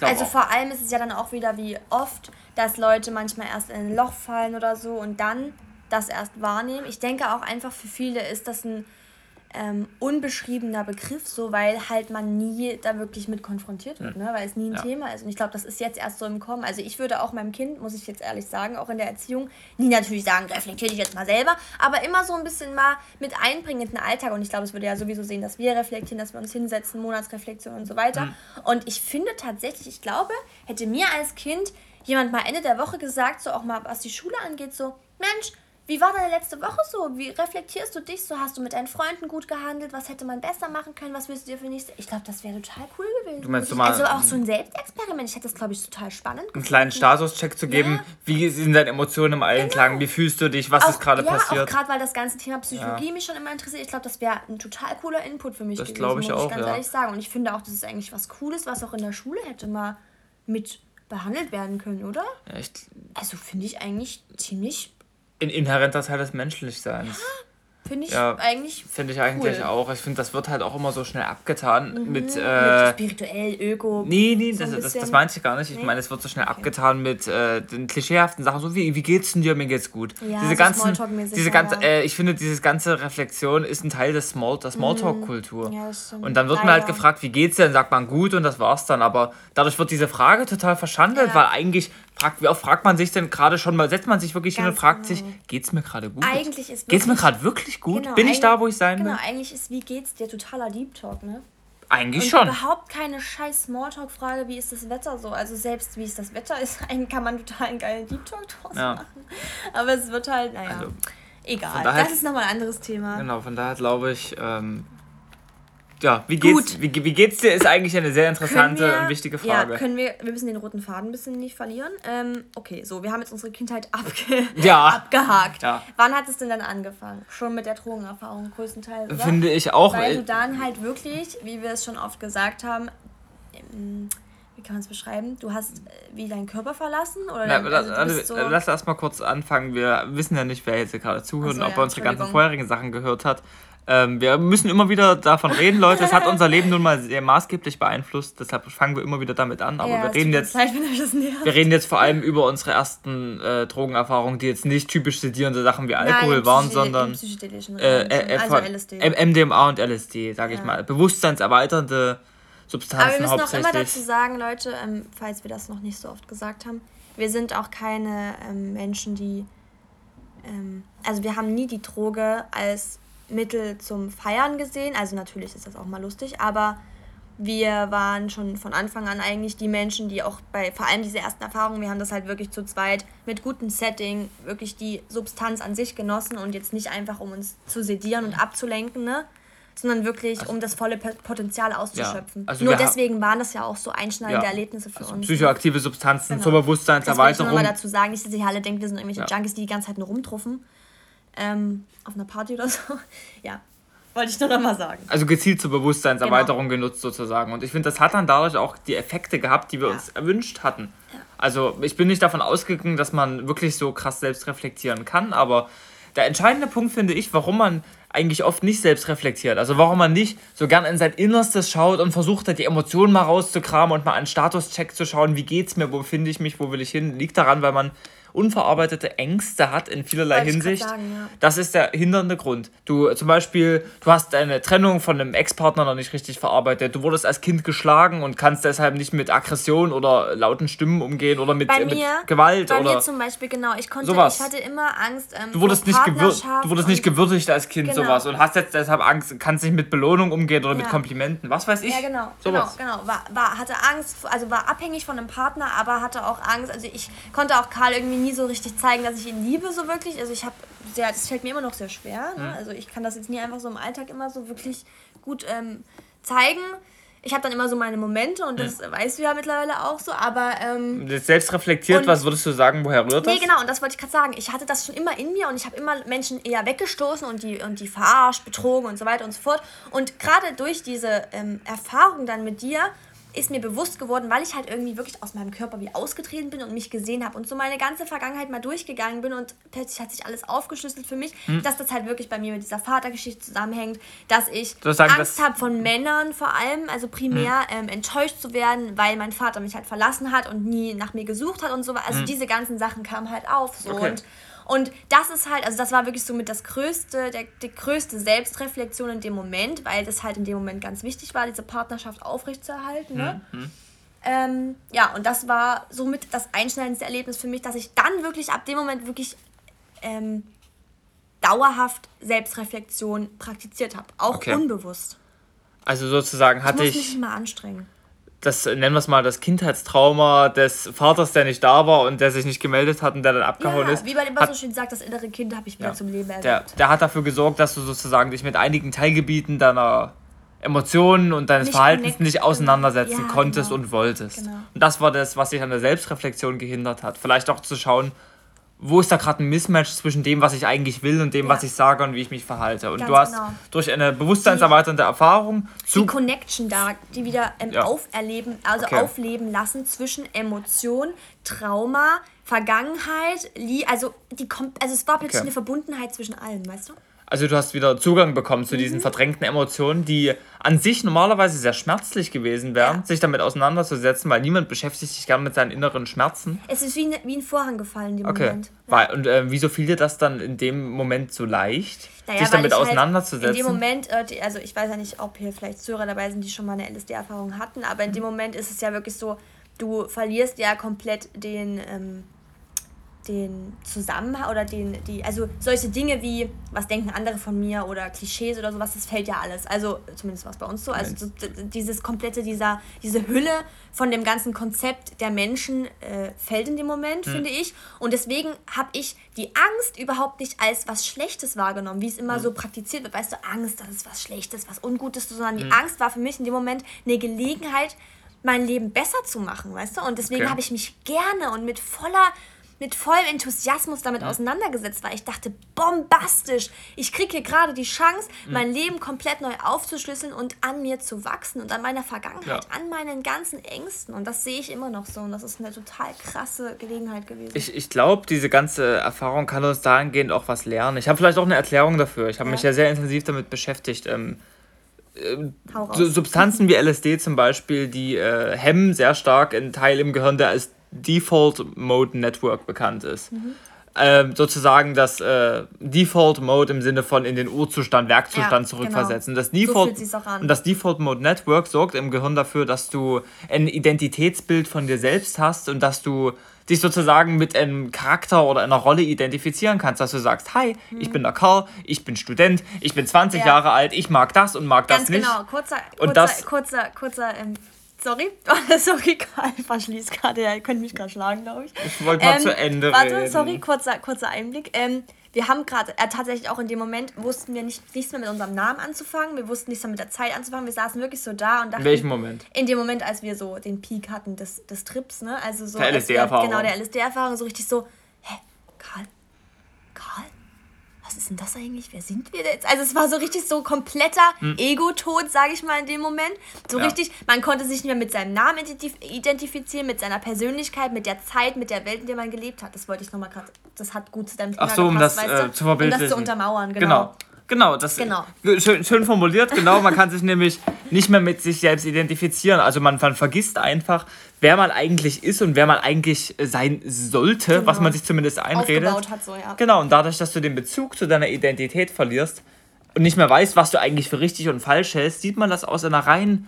also auch. vor allem ist es ja dann auch wieder wie oft, dass Leute manchmal erst in ein Loch fallen oder so und dann das erst wahrnehmen. Ich denke auch einfach für viele ist das ein ähm, unbeschriebener Begriff, so weil halt man nie da wirklich mit konfrontiert wird, ne? weil es nie ein ja. Thema ist. Und ich glaube, das ist jetzt erst so im Kommen. Also ich würde auch meinem Kind, muss ich jetzt ehrlich sagen, auch in der Erziehung, nie natürlich sagen, reflektiere dich jetzt mal selber, aber immer so ein bisschen mal mit einbringen in den Alltag. Und ich glaube, es würde ja sowieso sehen, dass wir reflektieren, dass wir uns hinsetzen, Monatsreflexion und so weiter. Mhm. Und ich finde tatsächlich, ich glaube, hätte mir als Kind jemand mal Ende der Woche gesagt, so auch mal was die Schule angeht, so, Mensch, wie war deine letzte Woche so? Wie reflektierst du dich so? Hast du mit deinen Freunden gut gehandelt? Was hätte man besser machen können? Was willst du dir für nächste? Ich glaube, das wäre total cool gewesen. Du meinst du mal, also auch so ein Selbstexperiment. Ich hätte das, glaube ich, total spannend gefunden. Einen kleinen Statuscheck zu geben. Ja. Wie sind deine Emotionen im Einklang? Genau. Wie fühlst du dich? Was auch, ist gerade ja, passiert? Gerade, weil das ganze Thema Psychologie ja. mich schon immer interessiert. Ich glaube, das wäre ein total cooler Input für mich das gewesen. Das glaube ich muss auch, ich ganz ehrlich sagen. Und ich finde auch, das ist eigentlich was Cooles, was auch in der Schule hätte mal mit behandelt werden können, oder? Echt? Also finde ich eigentlich ziemlich ein inhärenter Teil des Menschlichseins. Finde ich ja, eigentlich. Finde ich eigentlich cool. auch. Ich finde, das wird halt auch immer so schnell abgetan mhm. mit, äh, mit. spirituell, öko. Nee, nee, so das, das, das meinte ich gar nicht. Ich nee. meine, es wird so schnell okay. abgetan mit äh, den klischeehaften Sachen, so wie, wie geht's denn dir? Mir geht's gut. Ja, diese so ganzen. Diese ganze, ja. äh, ich finde, diese ganze Reflexion ist ein Teil des Small, der Smalltalk-Kultur. Mhm. Ja, und dann wird man halt gefragt, wie geht's dir? Dann sagt man gut und das war's dann. Aber dadurch wird diese Frage total verschandelt, weil eigentlich fragt, wie oft fragt man sich denn gerade schon mal, setzt man sich wirklich Ganz hin und fragt genau. sich, geht's mir gerade gut? Eigentlich ist Geht's mir gerade wirklich gut? Genau, Bin ich da, wo ich sein genau, will? Genau, eigentlich ist, wie geht's dir, totaler Deep Talk, ne? Eigentlich und schon. überhaupt keine scheiß Smalltalk-Frage, wie ist das Wetter so? Also selbst wie ist das Wetter ist, kann man total einen geilen Deep Talk draus ja. machen. Aber es wird halt, naja. Also Egal, das ist nochmal ein anderes Thema. Genau, von daher glaube ich, ähm, ja, wie geht's, wie, wie geht's dir, ist eigentlich eine sehr interessante wir, und wichtige Frage. Ja, können wir, wir müssen den roten Faden ein bisschen nicht verlieren. Ähm, okay, so, wir haben jetzt unsere Kindheit abge ja. abgehakt. Ja. Wann hat es denn dann angefangen? Schon mit der Drogenerfahrung größtenteils, oder? Finde ich auch. Weil du dann halt wirklich, wie wir es schon oft gesagt haben, wie kann man es beschreiben? Du hast äh, wie deinen Körper verlassen? Oder Na, also also, so lass erst mal kurz anfangen. Wir wissen ja nicht, wer jetzt hier gerade zuhört so, und ob ja, er unsere ganzen vorherigen Sachen gehört hat. Ähm, wir müssen immer wieder davon reden, Leute. Es hat unser Leben nun mal sehr maßgeblich beeinflusst. Deshalb fangen wir immer wieder damit an. Aber ja, wir reden jetzt. Leid, wir reden jetzt vor allem über unsere ersten äh, Drogenerfahrungen, die jetzt nicht typisch sedierende Sachen wie Alkohol Nein, waren, sondern äh, äh, also LSD. MDMA und LSD, sage ja. ich mal. Bewusstseinserweiternde Substanzen Aber wir müssen auch immer dazu sagen, Leute, ähm, falls wir das noch nicht so oft gesagt haben, wir sind auch keine ähm, Menschen, die ähm, also wir haben nie die Droge als Mittel zum Feiern gesehen. Also natürlich ist das auch mal lustig, aber wir waren schon von Anfang an eigentlich die Menschen, die auch bei vor allem diese ersten Erfahrungen, wir haben das halt wirklich zu zweit mit gutem Setting wirklich die Substanz an sich genossen und jetzt nicht einfach um uns zu sedieren und abzulenken, ne? sondern wirklich also, um das volle Potenzial auszuschöpfen. Ja, also Nur deswegen waren das ja auch so einschneidende ja, Erlebnisse für also uns. Psychoaktive Substanzen genau. zur Bewusstseinserweiterung. Das will ich nur mal dazu sagen, nicht, dass ihr alle denkt, wir sind irgendwelche ja. Junkies, die die ganze Zeit nur rumtruffen ähm, auf einer Party oder so. ja, wollte ich nur noch mal sagen. Also gezielt zur Bewusstseinserweiterung genau. genutzt sozusagen. Und ich finde, das hat dann dadurch auch die Effekte gehabt, die wir ja. uns erwünscht hatten. Ja. Also ich bin nicht davon ausgegangen, dass man wirklich so krass selbst reflektieren kann, aber der entscheidende Punkt finde ich, warum man eigentlich oft nicht selbst reflektiert. Also warum man nicht so gern in sein Innerstes schaut und versucht hat, die Emotionen mal rauszukramen und mal einen Statuscheck zu schauen, wie geht's mir, wo finde ich mich, wo will ich hin, liegt daran, weil man unverarbeitete Ängste hat in vielerlei Hinsicht. Sagen, ja. Das ist der hindernde Grund. Du zum Beispiel, du hast eine Trennung von einem Ex-Partner noch nicht richtig verarbeitet. Du wurdest als Kind geschlagen und kannst deshalb nicht mit Aggression oder lauten Stimmen umgehen oder mit, bei mir, mit Gewalt bei oder. mir zum Beispiel genau. Ich konnte, sowas. ich hatte immer Angst. Ähm, du wurdest nicht gewürdigt. Du wurdest nicht gewürdigt als Kind genau. sowas und hast jetzt deshalb Angst, kannst nicht mit Belohnung umgehen oder ja. mit Komplimenten. Was weiß ich. Ja genau. Sowas. Genau, genau. War, war, hatte Angst, also war abhängig von einem Partner, aber hatte auch Angst. Also ich konnte auch Karl irgendwie nie so richtig zeigen zeigen, dass ich ihn liebe, so wirklich. Also ich habe sehr, das fällt mir immer noch sehr schwer. Ne? Mhm. Also ich kann das jetzt nie einfach so im Alltag immer so wirklich gut ähm, zeigen. Ich habe dann immer so meine Momente und das mhm. weißt du ja mittlerweile auch so, aber. Ähm, Selbst reflektiert, was würdest du sagen, woher rührt das? Nee, genau, und das wollte ich gerade sagen. Ich hatte das schon immer in mir und ich habe immer Menschen eher weggestoßen und die, und die verarscht, betrogen und so weiter und so fort. Und gerade durch diese ähm, Erfahrung dann mit dir ist mir bewusst geworden, weil ich halt irgendwie wirklich aus meinem Körper wie ausgetreten bin und mich gesehen habe und so meine ganze Vergangenheit mal durchgegangen bin und plötzlich hat sich alles aufgeschlüsselt für mich, hm. dass das halt wirklich bei mir mit dieser Vatergeschichte zusammenhängt, dass ich sagen, Angst habe von Männern vor allem, also primär hm. ähm, enttäuscht zu werden, weil mein Vater mich halt verlassen hat und nie nach mir gesucht hat und so. Also hm. diese ganzen Sachen kamen halt auf so okay. und und das ist halt, also das war wirklich so mit das größte, der, die größte Selbstreflexion in dem Moment, weil das halt in dem Moment ganz wichtig war, diese Partnerschaft aufrechtzuerhalten. Ne? Mhm. Ähm, ja, und das war somit das einschneidendste Erlebnis für mich, dass ich dann wirklich ab dem Moment wirklich ähm, dauerhaft Selbstreflexion praktiziert habe. Auch okay. unbewusst. Also sozusagen hatte ich. Ich muss mich immer anstrengen das, nennen wir es mal, das Kindheitstrauma des Vaters, der nicht da war und der sich nicht gemeldet hat und der dann abgehauen ja, ist. Wie man immer hat, so schön sagt, das innere Kind habe ich wieder ja, zum Leben erlebt. Der, der hat dafür gesorgt, dass du sozusagen dich mit einigen Teilgebieten deiner Emotionen und deines nicht Verhaltens connect, nicht auseinandersetzen ja, konntest genau. und wolltest. Genau. Und das war das, was dich an der Selbstreflexion gehindert hat. Vielleicht auch zu schauen, wo ist da gerade ein Mismatch zwischen dem, was ich eigentlich will und dem, ja. was ich sage und wie ich mich verhalte. Und Ganz du hast genau. durch eine bewusstseinserweiternde Erfahrung die Connection da, die wieder ähm, ja. auferleben, also okay. aufleben lassen zwischen Emotion, Trauma, Vergangenheit, also die also es war plötzlich okay. eine Verbundenheit zwischen allem, weißt du? Also du hast wieder Zugang bekommen zu mhm. diesen verdrängten Emotionen, die an sich normalerweise sehr schmerzlich gewesen wären, ja. sich damit auseinanderzusetzen, weil niemand beschäftigt sich gern mit seinen inneren Schmerzen. Es ist wie, ne, wie ein Vorhang gefallen in dem okay. Moment. Ja. Weil, und äh, wieso fiel dir das dann in dem Moment so leicht, naja, sich damit auseinanderzusetzen? Halt in dem Moment, äh, also ich weiß ja nicht, ob hier vielleicht Zuhörer dabei sind, die schon mal eine LSD-Erfahrung hatten, aber in dem Moment ist es ja wirklich so, du verlierst ja komplett den... Ähm, den Zusammenhang oder den, die, also solche Dinge wie, was denken andere von mir oder Klischees oder sowas, das fällt ja alles. Also zumindest war es bei uns so. Also so, dieses komplette, dieser, diese Hülle von dem ganzen Konzept der Menschen äh, fällt in dem Moment, hm. finde ich. Und deswegen habe ich die Angst überhaupt nicht als was Schlechtes wahrgenommen, wie es immer hm. so praktiziert wird. Weißt du, Angst, das ist was Schlechtes, was Ungutes, sondern hm. die Angst war für mich in dem Moment eine Gelegenheit, mein Leben besser zu machen, weißt du? Und deswegen okay. habe ich mich gerne und mit voller mit vollem Enthusiasmus damit ja. auseinandergesetzt, weil ich dachte, bombastisch, ich kriege hier gerade die Chance, mhm. mein Leben komplett neu aufzuschlüsseln und an mir zu wachsen und an meiner Vergangenheit, ja. an meinen ganzen Ängsten. Und das sehe ich immer noch so und das ist eine total krasse Gelegenheit gewesen. Ich, ich glaube, diese ganze Erfahrung kann uns dahingehend auch was lernen. Ich habe vielleicht auch eine Erklärung dafür. Ich habe ja. mich ja sehr intensiv damit beschäftigt. Ähm, äh, Substanzen wie LSD zum Beispiel, die äh, hemmen sehr stark einen Teil im Gehirn, der als Default Mode Network bekannt ist. Mhm. Ähm, sozusagen das äh, Default Mode im Sinne von in den Urzustand, Werkzustand ja, zurückversetzen. Genau. Das Default, so Und das Default Mode Network sorgt im Gehirn dafür, dass du ein Identitätsbild von dir selbst hast und dass du dich sozusagen mit einem Charakter oder einer Rolle identifizieren kannst, dass du sagst, hi, mhm. ich bin der Karl, ich bin Student, ich bin 20 ja. Jahre alt, ich mag das und mag Ganz das nicht. Genau, kurzer, kurzer, kurzer, kurzer ähm, Sorry, sorry, Karl verschließt gerade. Ja, ihr könnt mich gerade schlagen, glaube ich. Ich wollte mal ähm, zu Ende warte, reden. sorry, kurzer, kurzer Einblick. Ähm, wir haben gerade, äh, tatsächlich auch in dem Moment, wussten wir nicht, nichts mehr mit unserem Namen anzufangen. Wir wussten nichts mehr mit der Zeit anzufangen. Wir saßen wirklich so da und dachten. In welchem Moment? In dem Moment, als wir so den Peak hatten des, des Trips, ne? Also so. Der LSD-Erfahrung. Genau, der LSD-Erfahrung. So richtig so, hä, Karl, Karl, was ist denn das eigentlich? Wer sind wir jetzt? Also es war so richtig so kompletter hm. Ego-Tod, sage ich mal in dem Moment. So ja. richtig, man konnte sich nicht mehr mit seinem Namen identifizieren, mit seiner Persönlichkeit, mit der Zeit, mit der Welt, in der man gelebt hat. Das wollte ich nochmal gerade, das hat gut zu deinem Thema Ach so, um das äh, zu verbildlichen. Um das zu untermauern, genau. genau. Genau, das genau. Schön, schön formuliert, genau. Man kann sich nämlich nicht mehr mit sich selbst identifizieren. Also man, man vergisst einfach, wer man eigentlich ist und wer man eigentlich sein sollte, genau. was man sich zumindest einredet. Hat so, ja. Genau, und dadurch, dass du den Bezug zu deiner Identität verlierst und nicht mehr weißt, was du eigentlich für richtig und falsch hältst, sieht man das aus einer rein,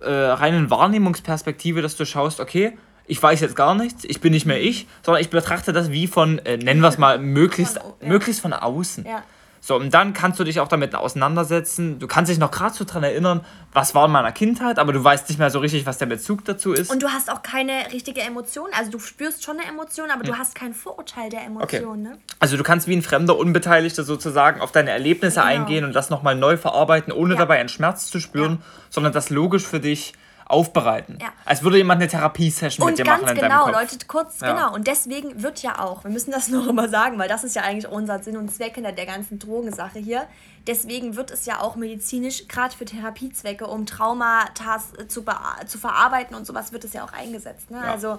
äh, reinen Wahrnehmungsperspektive, dass du schaust, okay, ich weiß jetzt gar nichts, ich bin nicht mehr ich, sondern ich betrachte das wie von, äh, nennen wir es mal, möglichst von, ja. möglichst von außen. Ja. So, und dann kannst du dich auch damit auseinandersetzen. Du kannst dich noch gerade so dran erinnern, was war in meiner Kindheit, aber du weißt nicht mehr so richtig, was der Bezug dazu ist. Und du hast auch keine richtige Emotion. Also du spürst schon eine Emotion, aber hm. du hast kein Vorurteil der Emotion. Okay. Ne? Also du kannst wie ein fremder Unbeteiligter sozusagen auf deine Erlebnisse genau. eingehen und das nochmal neu verarbeiten, ohne ja. dabei einen Schmerz zu spüren, ja. sondern das logisch für dich aufbereiten. Ja. Als würde jemand eine Therapiesession mit dir machen in genau, deinem Kopf. Leute, kurz, ja. genau. Und deswegen wird ja auch, wir müssen das noch immer sagen, weil das ist ja eigentlich unser Sinn und Zweck hinter der ganzen Drogensache hier. Deswegen wird es ja auch medizinisch, gerade für Therapiezwecke, um Traumata zu, zu verarbeiten und sowas, wird es ja auch eingesetzt. Ne? Ja. Also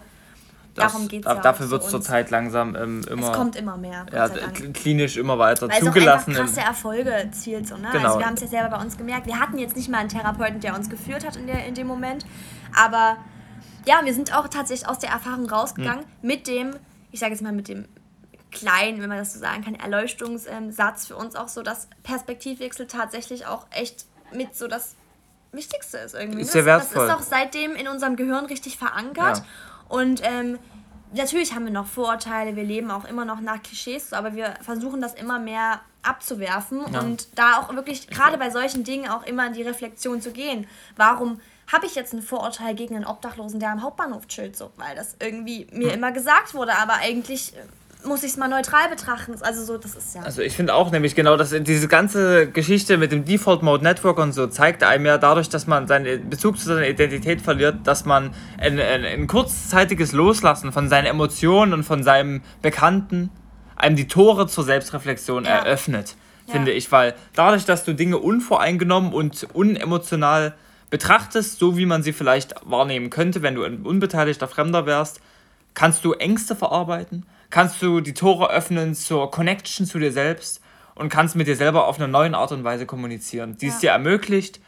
das, Darum geht es ja. Dafür wird es zurzeit langsam ähm, immer. Es kommt immer mehr. Ja, klinisch immer weiter Weil zugelassen. Es auch krasse Erfolge erzielt. So, ne? Genau. Also wir haben es ja selber bei uns gemerkt. Wir hatten jetzt nicht mal einen Therapeuten, der uns geführt hat in, der, in dem Moment. Aber ja, wir sind auch tatsächlich aus der Erfahrung rausgegangen hm. mit dem, ich sage jetzt mal mit dem kleinen, wenn man das so sagen kann, Erleuchtungssatz für uns auch so, dass Perspektivwechsel tatsächlich auch echt mit so das Wichtigste ist irgendwie. Ist ne? sehr wertvoll. Das ist auch seitdem in unserem Gehirn richtig verankert. Ja. Und ähm, natürlich haben wir noch Vorurteile, wir leben auch immer noch nach Klischees, aber wir versuchen das immer mehr abzuwerfen ja. und da auch wirklich, gerade bei solchen Dingen, auch immer in die Reflexion zu gehen. Warum habe ich jetzt ein Vorurteil gegen einen Obdachlosen, der am Hauptbahnhof chillt, so, weil das irgendwie mir hm. immer gesagt wurde, aber eigentlich äh, muss ich es mal neutral betrachten. Also so, das ist ja. Also ich finde auch nämlich genau, dass diese ganze Geschichte mit dem Default Mode Network und so zeigt einem ja dadurch, dass man seinen Bezug zu seiner Identität verliert, dass man ein, ein, ein kurzzeitiges Loslassen von seinen Emotionen und von seinem Bekannten einem die Tore zur Selbstreflexion ja. eröffnet, ja. finde ich, weil dadurch, dass du Dinge unvoreingenommen und unemotional betrachtest, so wie man sie vielleicht wahrnehmen könnte, wenn du ein unbeteiligter Fremder wärst, kannst du Ängste verarbeiten, kannst du die Tore öffnen zur Connection zu dir selbst und kannst mit dir selber auf eine neue Art und Weise kommunizieren, die ja. es dir ermöglicht,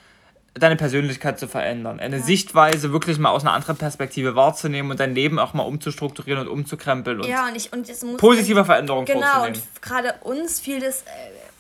deine Persönlichkeit zu verändern, eine ja. Sichtweise wirklich mal aus einer anderen Perspektive wahrzunehmen und dein Leben auch mal umzustrukturieren und umzukrempeln und, ja, und, ich, und positive Veränderungen genau, vorzunehmen. Genau, und gerade uns fiel das, äh,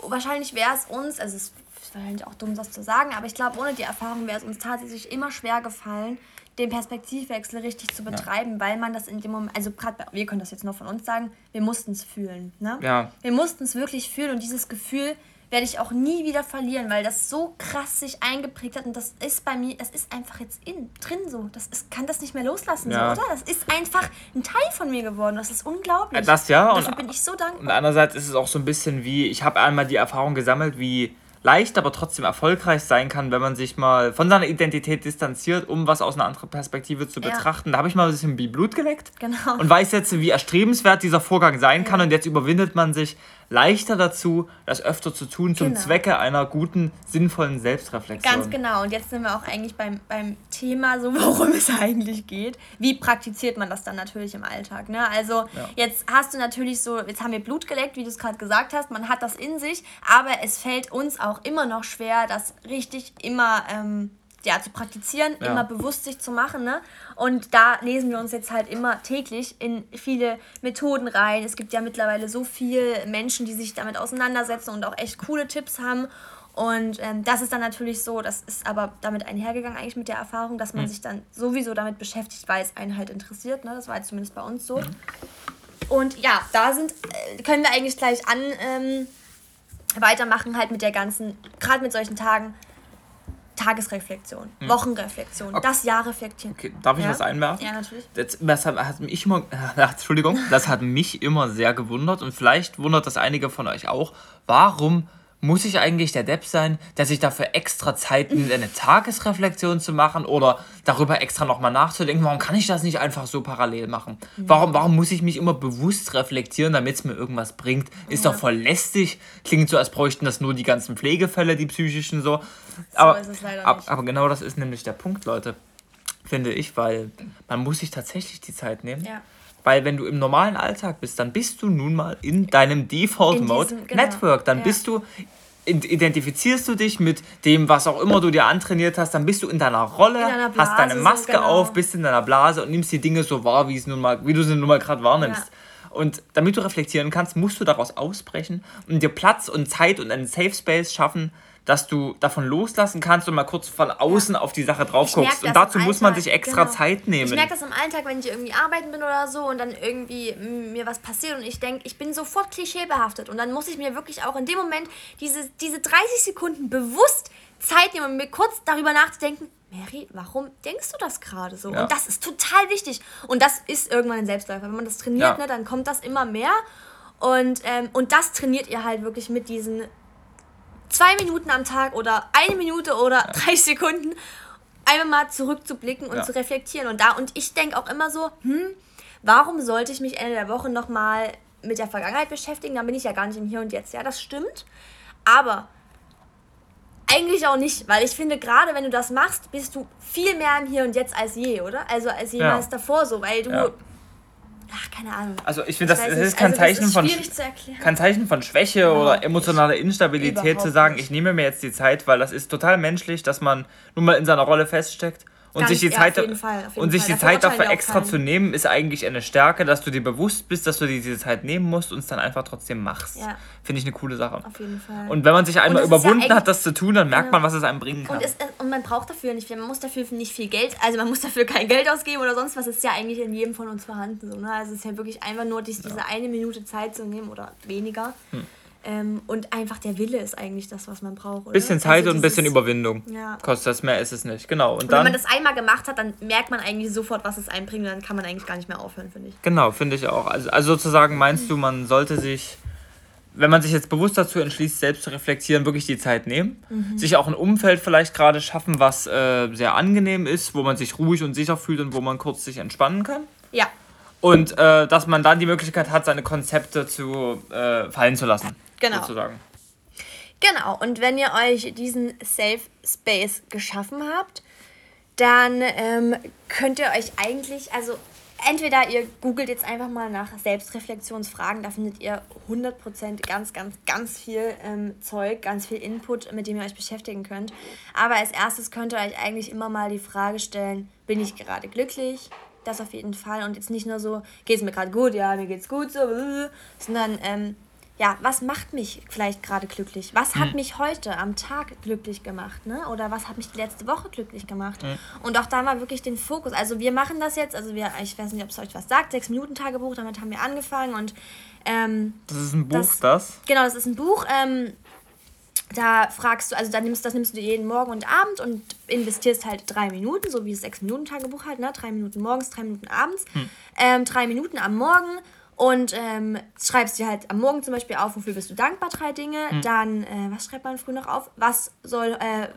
wahrscheinlich wäre es uns, also es wahrscheinlich auch dumm, das zu sagen, aber ich glaube, ohne die Erfahrung wäre es uns tatsächlich immer schwer gefallen, den Perspektivwechsel richtig zu betreiben, ja. weil man das in dem Moment, also gerade wir können das jetzt nur von uns sagen, wir mussten es fühlen. Ne? Ja. Wir mussten es wirklich fühlen und dieses Gefühl werde ich auch nie wieder verlieren, weil das so krass sich eingeprägt hat und das ist bei mir, das ist einfach jetzt in, drin so. Das ist, kann das nicht mehr loslassen, ja. so, oder? Das ist einfach ein Teil von mir geworden. Das ist unglaublich. Das ja. Und dafür bin ich so dankbar. Und andererseits ist es auch so ein bisschen wie, ich habe einmal die Erfahrung gesammelt, wie leicht, aber trotzdem erfolgreich sein kann, wenn man sich mal von seiner Identität distanziert, um was aus einer anderen Perspektive zu betrachten. Ja. Da habe ich mal ein bisschen Blut geleckt genau. und weiß jetzt, wie erstrebenswert dieser Vorgang sein ja. kann und jetzt überwindet man sich leichter dazu, das öfter zu tun, genau. zum Zwecke einer guten, sinnvollen Selbstreflexion. Ganz genau. Und jetzt sind wir auch eigentlich beim, beim Thema, so worum es eigentlich geht. Wie praktiziert man das dann natürlich im Alltag? Ne? Also ja. jetzt hast du natürlich so, jetzt haben wir Blut geleckt, wie du es gerade gesagt hast, man hat das in sich, aber es fällt uns auch immer noch schwer, das richtig immer ähm, ja, zu praktizieren, ja. immer bewusst sich zu machen. Ne? Und da lesen wir uns jetzt halt immer täglich in viele Methoden rein. Es gibt ja mittlerweile so viele Menschen, die sich damit auseinandersetzen und auch echt coole Tipps haben. Und ähm, das ist dann natürlich so, das ist aber damit einhergegangen eigentlich mit der Erfahrung, dass man mhm. sich dann sowieso damit beschäftigt, weil es einen halt interessiert. Ne? Das war jetzt zumindest bei uns so. Mhm. Und ja, da sind, äh, können wir eigentlich gleich an ähm, weitermachen halt mit der ganzen, gerade mit solchen Tagen, Tagesreflexion, hm. Wochenreflexion, okay. das Jahr reflektieren. Okay. Darf ich ja? was einwerfen? Ja, natürlich. Das, das, hat, hat, mich immer, äh, Entschuldigung, das hat mich immer sehr gewundert und vielleicht wundert das einige von euch auch. Warum muss ich eigentlich der Depp sein, der sich dafür extra Zeit nimmt, eine Tagesreflexion zu machen oder darüber extra nochmal nachzudenken? Warum kann ich das nicht einfach so parallel machen? Warum, warum muss ich mich immer bewusst reflektieren, damit es mir irgendwas bringt? Ist doch voll lästig. Klingt so, als bräuchten das nur die ganzen Pflegefälle, die psychischen so. Aber, so ab, aber genau das ist nämlich der Punkt, Leute. Finde ich, weil man muss sich tatsächlich die Zeit nehmen. Ja. Weil wenn du im normalen Alltag bist, dann bist du nun mal in deinem Default-Mode genau. Network. Dann ja. bist du identifizierst du dich mit dem, was auch immer du dir antrainiert hast, dann bist du in deiner Rolle, in Blase, hast deine Maske so, genau. auf, bist in deiner Blase und nimmst die Dinge so wahr, wie, es nun mal, wie du sie nun mal gerade wahrnimmst. Ja. Und damit du reflektieren kannst, musst du daraus ausbrechen und dir Platz und Zeit und einen Safe Space schaffen, dass du davon loslassen kannst und mal kurz von außen ja. auf die Sache drauf guckst. Und dazu muss man sich extra genau. Zeit nehmen. Ich merke das im Alltag, wenn ich irgendwie arbeiten bin oder so und dann irgendwie mir was passiert und ich denke, ich bin sofort klischeebehaftet. Und dann muss ich mir wirklich auch in dem Moment diese, diese 30 Sekunden bewusst Zeit nehmen, um mir kurz darüber nachzudenken, Mary, warum denkst du das gerade so? Ja. Und das ist total wichtig. Und das ist irgendwann ein Selbstläufer. Wenn man das trainiert, ja. ne, dann kommt das immer mehr. Und, ähm, und das trainiert ihr halt wirklich mit diesen zwei Minuten am Tag oder eine Minute oder ja. drei Sekunden einfach mal zurückzublicken und ja. zu reflektieren. Und da, und ich denke auch immer so, hm, warum sollte ich mich Ende der Woche nochmal mit der Vergangenheit beschäftigen? Dann bin ich ja gar nicht im Hier und Jetzt. Ja, das stimmt. Aber eigentlich auch nicht, weil ich finde, gerade wenn du das machst, bist du viel mehr im Hier und Jetzt als je, oder? Also als jemals ja. davor so, weil du ja. Ach, keine Ahnung. Also ich finde, das, das, ist kein, also, Zeichen von, kein Zeichen von Schwäche ja, oder emotionaler Instabilität zu sagen, nicht. ich nehme mir jetzt die Zeit, weil das ist total menschlich, dass man nun mal in seiner Rolle feststeckt und sich die ja, Zeit, Fall, und sich die Zeit dafür extra zu nehmen, ist eigentlich eine Stärke, dass du dir bewusst bist, dass du dir diese Zeit nehmen musst und es dann einfach trotzdem machst. Ja. Finde ich eine coole Sache. Auf jeden Fall. Und wenn man sich einmal überwunden ja hat, das zu tun, dann merkt man, was es einem bringen kann. Und, es, und man braucht dafür nicht viel, man muss dafür nicht viel Geld, also man muss dafür kein Geld ausgeben oder sonst was, ist ja eigentlich in jedem von uns vorhanden. So, ne? Also es ist ja wirklich einfach nur diese eine Minute Zeit zu nehmen oder weniger. Hm ähm, und einfach der Wille ist eigentlich das, was man braucht. Oder? Bisschen Zeit also und ein bisschen Überwindung. Ja. Kostet das mehr, ist es nicht. Genau. Und, und dann, wenn man das einmal gemacht hat, dann merkt man eigentlich sofort, was es einbringt. Und dann kann man eigentlich gar nicht mehr aufhören, finde ich. Genau, finde ich auch. Also, also sozusagen meinst du, man sollte sich wenn man sich jetzt bewusst dazu entschließt, selbst zu reflektieren, wirklich die Zeit nehmen. Mhm. Sich auch ein Umfeld vielleicht gerade schaffen, was äh, sehr angenehm ist, wo man sich ruhig und sicher fühlt und wo man kurz sich entspannen kann. Ja. Und äh, dass man dann die Möglichkeit hat, seine Konzepte zu äh, fallen zu lassen. Genau. Sozusagen. Genau, und wenn ihr euch diesen Safe Space geschaffen habt, dann ähm, könnt ihr euch eigentlich, also entweder ihr googelt jetzt einfach mal nach Selbstreflexionsfragen, da findet ihr 100% ganz, ganz, ganz viel ähm, Zeug, ganz viel Input, mit dem ihr euch beschäftigen könnt. Aber als erstes könnt ihr euch eigentlich immer mal die Frage stellen, bin ich gerade glücklich? Das auf jeden Fall. Und jetzt nicht nur so, geht es mir gerade gut, ja, mir geht's gut, so, sondern ähm, ja, was macht mich vielleicht gerade glücklich? Was hat Mhm. mich heute am Tag glücklich gemacht? Ne? Oder was hat mich die letzte Woche glücklich gemacht? Mhm. Und auch da mal wirklich den Fokus. Also wir machen das jetzt, also wir, ich weiß nicht, ob es euch was sagt, sechs Minuten Tagebuch, damit haben wir angefangen und ähm, Das ist ein Buch, das- das? Genau, das ist ein Buch. Ähm, da fragst du, also da nimmst, das nimmst du jeden Morgen und Abend und investierst halt drei Minuten, so wie das Sechs-Minuten-Tagebuch halt, ne? Drei Minuten morgens, drei Minuten abends, ähm, drei Minuten am Morgen und ähm, schreibst dir halt am Morgen zum Beispiel auf, wofür bist du dankbar, drei Dinge. Dann, äh, was schreibt man früh noch auf? Was soll, äh,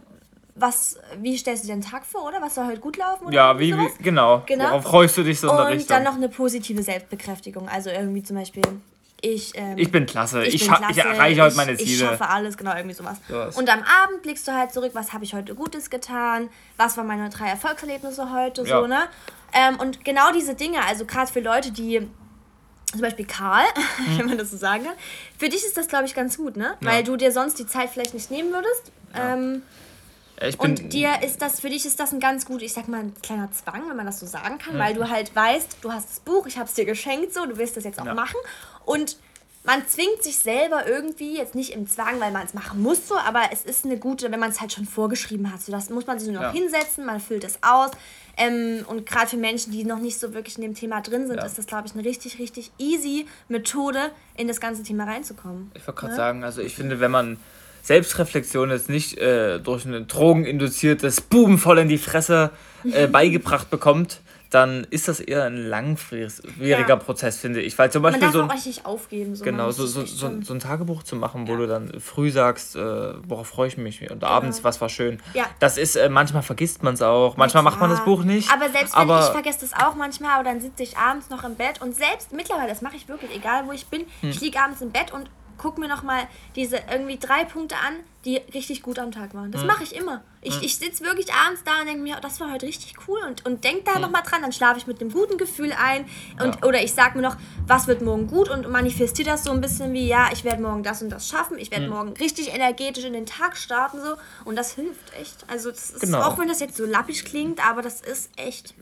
was, wie stellst du dir den Tag vor, oder? Was soll heute gut laufen? Oder Ja, wie, wie genau. Genau. Worauf freust du dich so in der Und Richtung? dann noch eine positive Selbstbekräftigung. Also irgendwie zum Beispiel, ich. Ähm, ich bin klasse. Ich, bin scha- ich klasse, erreiche heute ich- meine Ich Ziele. schaffe alles, genau, irgendwie sowas. Sowas. Und am Abend blickst du halt zurück, was habe ich heute Gutes getan, was waren meine drei Erfolgserlebnisse heute, Ja. so, ne? Ähm, und genau diese Dinge, also gerade für Leute, die zum Beispiel Karl, Mhm. wenn man das so sagen kann, für dich ist das, glaube ich, ganz gut, ne? Weil du dir sonst die Zeit vielleicht nicht nehmen würdest. Ähm, ich bin, und dir ist das, für dich ist das ein ganz gut, ich sag mal, ein kleiner Zwang, wenn man das so sagen kann, Mhm. weil du halt weißt, du hast das Buch, ich habe es dir geschenkt, so, du willst das jetzt auch Ja. machen. Und man zwingt sich selber irgendwie, jetzt nicht im Zwang, weil man es machen muss, so, aber es ist eine gute, wenn man es halt schon vorgeschrieben hat. So, das muss man sich nur noch Ja. hinsetzen, man füllt es aus. Ähm, und gerade für Menschen, die noch nicht so wirklich in dem Thema drin sind, Ja. ist das, glaube ich, eine richtig, richtig easy Methode, in das ganze Thema reinzukommen. Ich wollte gerade sagen, also ich finde, wenn man Selbstreflexion jetzt nicht äh, durch ein drogeninduziertes Buben voll in die Fresse äh, beigebracht bekommt, dann ist das eher ein langwieriger Ja. Prozess, finde ich. Weil zum Man Beispiel darf so auch ein, richtig aufgeben. So. genau, Man so, so, so, so ein Tagebuch zu machen, wo Ja. du dann früh sagst, äh, worauf freue ich mich und abends, was war schön. Ja. Das ist, äh, manchmal vergisst man es auch, manchmal macht man das. Buch nicht. Aber selbst wenn aber ich vergesse das auch manchmal, aber dann sitze ich abends noch im Bett und selbst mittlerweile, das mache ich wirklich, egal wo ich bin, Hm. ich liege abends im Bett und gucke mir nochmal diese irgendwie drei Punkte an, die richtig gut am Tag waren. Das mache ich immer. Ich, ich sitze wirklich abends da und denke mir, oh, das war heute richtig cool und, und denke da nochmal dran, dann schlafe ich mit einem guten Gefühl ein und. Ja. oder ich sage mir noch, was wird morgen gut und manifestiere das so ein bisschen wie, ja, ich werde morgen das und das schaffen, ich werde Hm. morgen richtig energetisch in den Tag starten so und das hilft echt. Also das ist, Genau. auch wenn das jetzt so lappig klingt, aber das ist echt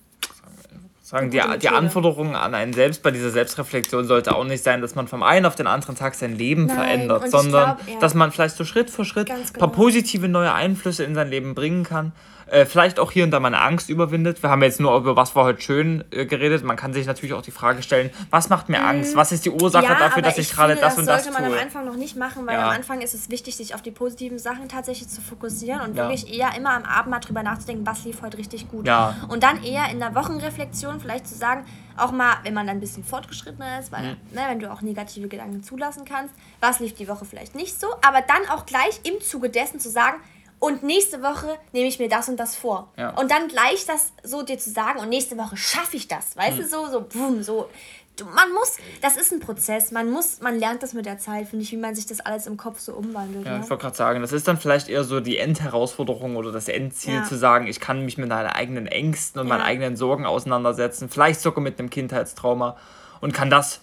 sagen, die, die Methode. Anforderungen an einen selbst bei dieser Selbstreflexion sollte auch nicht sein, dass man vom einen auf den anderen Tag sein Leben Nein, verändert, ich sondern glaub, ja. dass man vielleicht so Schritt für Schritt ein paar genau. positive neue Einflüsse in sein Leben bringen kann. Äh, vielleicht auch hier und da mal eine Angst überwindet. Wir haben jetzt nur über was war heute schön äh, geredet. Man kann sich natürlich auch die Frage stellen, was macht mir Angst? Was ist die Ursache dafür, Mhm. aber dass ich, gerade finde, das und das sollte man tue? am Anfang noch nicht machen, weil Ja. am Anfang ist es wichtig, sich auf die positiven Sachen tatsächlich zu fokussieren und Ja. wirklich eher immer am Abend mal drüber nachzudenken, was lief heute richtig gut. Ja. Und dann eher in der Wochenreflexion vielleicht zu sagen, auch mal, wenn man dann ein bisschen fortgeschrittener ist, weil, Mhm. ne, wenn du auch negative Gedanken zulassen kannst, was lief die Woche vielleicht nicht so, aber dann auch gleich im Zuge dessen zu sagen, und nächste Woche nehme ich mir das und das vor. Ja. Und dann gleich das so dir zu sagen, und nächste Woche schaffe ich das. Weißt Mhm. du, so, so, boom, so. Man muss, das ist ein Prozess. Man muss, man lernt das mit der Zeit, finde ich, wie man sich das alles im Kopf so umwandelt. Ja, ne? ich wollte gerade sagen, das ist dann vielleicht eher so die Endherausforderung oder das Endziel Ja. zu sagen, ich kann mich mit meinen eigenen Ängsten und Ja. meinen eigenen Sorgen auseinandersetzen, vielleicht sogar mit einem Kindheitstrauma und kann das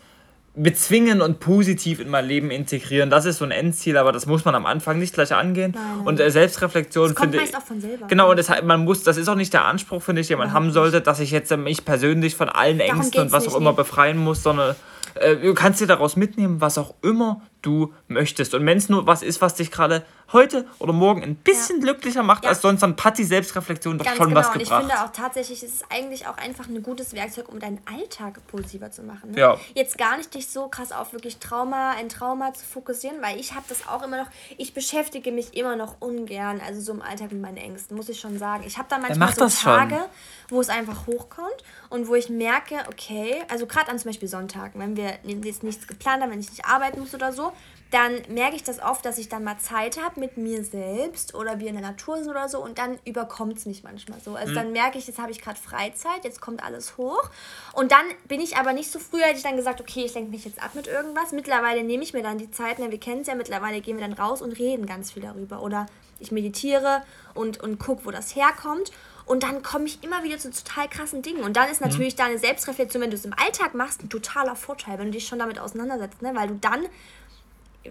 bezwingen und positiv in mein Leben integrieren. Das ist so ein Endziel, aber das muss man am Anfang nicht gleich angehen. Nein. Und äh, Selbstreflexion Das kommt finde meist auch von selber. Genau, und deshalb, man muss, das ist auch nicht der Anspruch, finde ich, den man haben sollte, dass ich jetzt äh, mich persönlich von allen Darum Ängsten und was nicht, auch immer nee. befreien muss, sondern äh, du kannst dir daraus mitnehmen, was auch immer du möchtest. Und wenn es nur was ist, was dich gerade heute oder morgen ein bisschen glücklicher macht Ja. als sonst, dann hat die Selbstreflexion doch Ganz schon genau. was Und ich gebracht. finde auch tatsächlich, es ist eigentlich auch einfach ein gutes Werkzeug, um deinen Alltag positiver zu machen. Ne? Ja. Jetzt gar nicht dich so krass auf wirklich Trauma, ein Trauma zu fokussieren, weil ich habe das auch immer noch, ich beschäftige mich immer noch ungern, also so im Alltag mit meinen Ängsten, muss ich schon sagen. Ich habe da manchmal so das schon. Tage, wo es einfach hochkommt und wo ich merke, okay, also gerade an zum Beispiel Sonntagen, wenn wir jetzt nichts geplant haben, wenn ich nicht arbeiten muss oder so, dann merke ich das oft, dass ich dann mal Zeit habe mit mir selbst oder wir in der Natur sind oder so und dann überkommt es mich manchmal so. Also dann merke ich, jetzt habe ich gerade Freizeit, jetzt kommt alles hoch und dann bin ich aber nicht so früher, hätte ich dann gesagt, okay, ich lenke mich jetzt ab mit irgendwas. Mittlerweile nehme ich mir dann die Zeit, ne, wir kennen es ja, mittlerweile gehen wir dann raus und reden ganz viel darüber oder ich meditiere und, und gucke, wo das herkommt. Und dann komme ich immer wieder zu total krassen Dingen. Und dann ist natürlich deine Selbstreflexion, wenn du es im Alltag machst, ein totaler Vorteil, wenn du dich schon damit auseinandersetzt, ne? weil du dann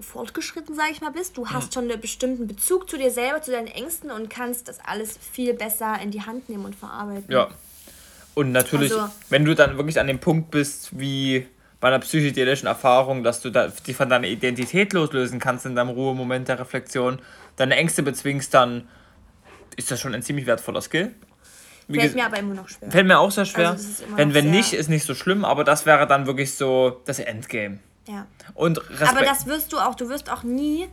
fortgeschritten, sage ich mal, bist. Du hast schon einen bestimmten Bezug zu dir selber, zu deinen Ängsten und kannst das alles viel besser in die Hand nehmen und verarbeiten. Ja. Und natürlich, Also- wenn du dann wirklich an dem Punkt bist, wie bei einer psychedelischen Erfahrung, dass du da, dich von deiner Identität loslösen kannst in deinem Ruhemoment der Reflexion, deine Ängste bezwingst, dann ist das schon ein ziemlich wertvoller Skill. Wie Fällt mir aber immer noch schwer. Fällt mir auch sehr schwer. Also wenn wenn sehr- nicht, ist nicht so schlimm, aber das wäre dann wirklich so das Endgame. Ja. Und Respekt. Aber das wirst du auch, du wirst auch nie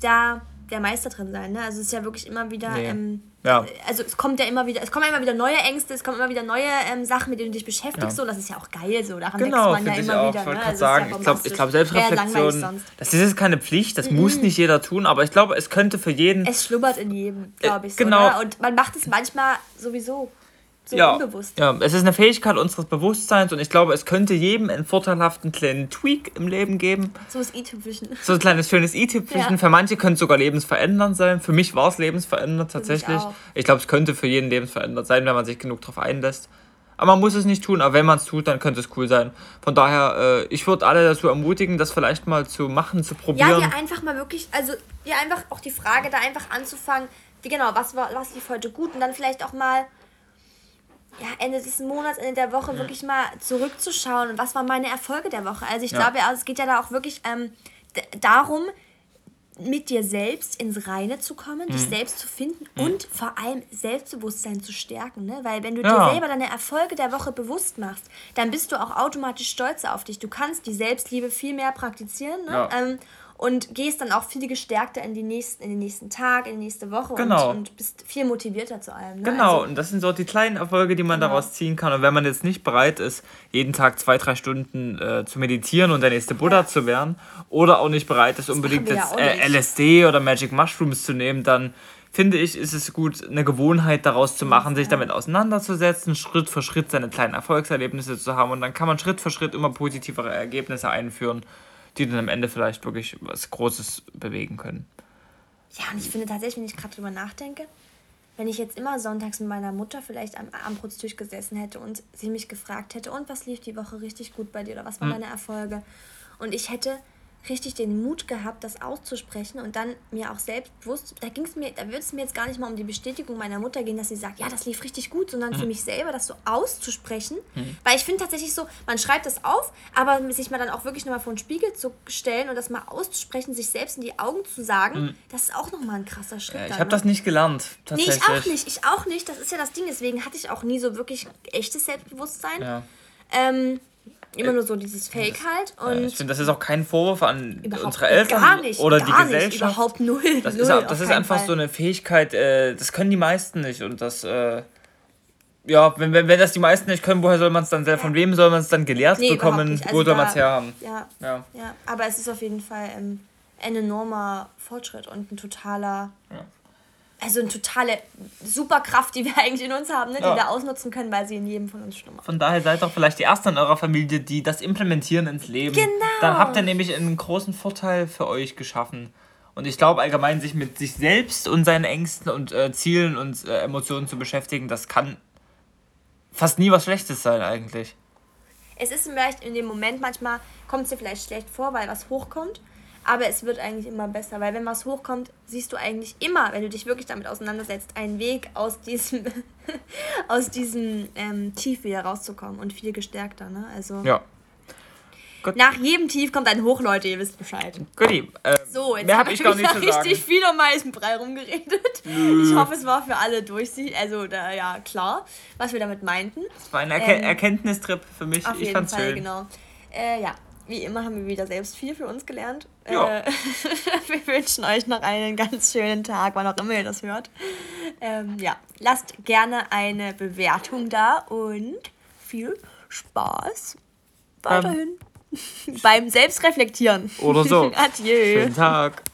da der Meister drin sein, ne? Also es ist ja wirklich immer wieder, Nee. ähm, Ja. also es kommt ja immer wieder, es kommen ja immer wieder neue Ängste, es kommen immer wieder neue ähm, Sachen, mit denen du dich beschäftigst, Ja. so, das ist ja auch geil so, daran Genau, wächst man ja immer auch. wieder, ne? Also sagen, ja ich glaube, glaub, Selbstreflexion, das ist jetzt keine Pflicht, das muss nicht jeder tun, aber ich glaube, es könnte für jeden. Es schlummert in jedem, glaube ich, so, genau. ne? Und man macht es manchmal sowieso so ja, unbewusst. ja, es ist eine Fähigkeit unseres Bewusstseins und ich glaube, es könnte jedem einen vorteilhaften kleinen Tweak im Leben geben. So das i-Tüpfelchen. So ein kleines schönes i-Tüpfelchen. Ja. Für manche könnte es sogar lebensverändernd sein. Für mich war es lebensverändernd tatsächlich. Ich glaube, es könnte für jeden lebensverändert sein, wenn man sich genug darauf einlässt. Aber man muss es nicht tun, aber wenn man es tut, dann könnte es cool sein. Von daher, äh, ich würde alle dazu ermutigen, das vielleicht mal zu machen, zu Ja, probieren. dir einfach mal wirklich, also dir einfach auch die Frage da einfach anzufangen, wie genau, was war, was lief heute gut und dann vielleicht auch mal ja, Ende des Monats, Ende der Woche wirklich mal zurückzuschauen und was waren meine Erfolge der Woche. Also ich Ja. glaube, ja, es geht ja da auch wirklich ähm, darum, mit dir selbst ins Reine zu kommen, Mhm. dich selbst zu finden und vor allem Selbstbewusstsein zu stärken. Ne? Weil wenn du Ja. dir selber deine Erfolge der Woche bewusst machst, dann bist du auch automatisch stolzer auf dich. Du kannst die Selbstliebe viel mehr praktizieren ne? Ja. ähm, und gehst dann auch viel gestärkter in, die nächsten, in den nächsten Tag, in die nächste Woche Genau. und, und bist viel motivierter zu allem. Ne? Genau, Also, und das sind so die kleinen Erfolge, die man Genau. daraus ziehen kann. Und wenn man jetzt nicht bereit ist, jeden Tag zwei, drei Stunden äh, zu meditieren und der nächste Buddha zu werden, oder auch nicht bereit ist, unbedingt wir ja jetzt auch äh. LSD oder Magic Mushrooms zu nehmen, dann finde ich, ist es gut, eine Gewohnheit daraus zu machen, sich damit auseinanderzusetzen, Schritt für Schritt seine kleinen Erfolgserlebnisse zu haben. Und dann kann man Schritt für Schritt immer positivere Ergebnisse einführen, die dann am Ende vielleicht wirklich was Großes bewegen können. ja, und ich finde tatsächlich, wenn ich gerade drüber nachdenke, wenn ich jetzt immer sonntags mit meiner Mutter vielleicht am Abendbrotstisch gesessen hätte und sie mich gefragt hätte, und was lief die Woche richtig gut bei dir oder was Hm. waren deine Erfolge? Und ich hätte richtig den Mut gehabt, das auszusprechen und dann mir auch selbstbewusst, da ging es mir, da würde es mir jetzt gar nicht mal um die Bestätigung meiner Mutter gehen, dass sie sagt, ja, das lief richtig gut, sondern Hm. für mich selber das so auszusprechen. Weil ich finde tatsächlich so, man schreibt das auf, aber sich mal dann auch wirklich nochmal vor den Spiegel zu stellen und das mal auszusprechen, sich selbst in die Augen zu sagen, das ist auch nochmal ein krasser Schritt. Ja, ich habe ne? das nicht gelernt, Nee, ich auch nicht. Ich auch nicht. Das ist ja das Ding. Deswegen hatte ich auch nie so wirklich echtes Selbstbewusstsein. Ja. Ähm, immer nur so dieses Fake halt. Ja, Und ich finde, das ist auch kein Vorwurf an unsere Eltern gar nicht. oder gar die nicht, Gesellschaft. Überhaupt null. Das null, ist, das ist einfach Fall. so eine Fähigkeit, äh, das können die meisten nicht. Und das, äh, ja, wenn, wenn, wenn das die meisten nicht können, woher soll man es dann, von wem soll man es dann gelehrt Nee, bekommen? nicht. Wo Also soll man es herhaben? Ja, Ja. ja, aber es ist auf jeden Fall ähm, ein enormer Fortschritt und ein totaler. Also eine totale Superkraft, die wir eigentlich in uns haben, ne? die Ja. wir ausnutzen können, weil sie in jedem von uns schlummert. Von daher seid doch vielleicht die Ersten in eurer Familie, die das implementieren ins Leben. Genau. Dann habt ihr nämlich einen großen Vorteil für euch geschaffen. Und ich glaube allgemein, sich mit sich selbst und seinen Ängsten und äh, Zielen und äh, Emotionen zu beschäftigen, das kann fast nie was Schlechtes sein eigentlich. Es ist vielleicht in dem Moment manchmal, kommt es dir vielleicht schlecht vor, weil was hochkommt, aber es wird eigentlich immer besser, weil wenn was hochkommt, siehst du eigentlich immer, wenn du dich wirklich damit auseinandersetzt, einen Weg aus diesem, aus diesem ähm, Tief wieder rauszukommen und viel gestärkter. Ne? Also Ja. nach jedem Tief kommt ein Hoch, Leute, ihr wisst Bescheid. Guti. Äh, So, jetzt habe ich wir gar nicht wieder sagen. richtig viel um heißen Brei rumgeredet. Ich hoffe, es war für alle durchsichtig, also da, ja, klar, was wir damit meinten. Das war ein Erken Ähm, Erkenntnistrip für mich. Auf ich jeden fand's Fall, schön. genau. Äh, ja, wie immer haben wir wieder selbst viel für uns gelernt. Ja. Äh, wir wünschen euch noch einen ganz schönen Tag, wann auch immer ihr das hört. Ähm, ja, lasst gerne eine Bewertung da und viel Spaß weiterhin beim Selbstreflektieren. Oder so. Adieu. Schönen Tag.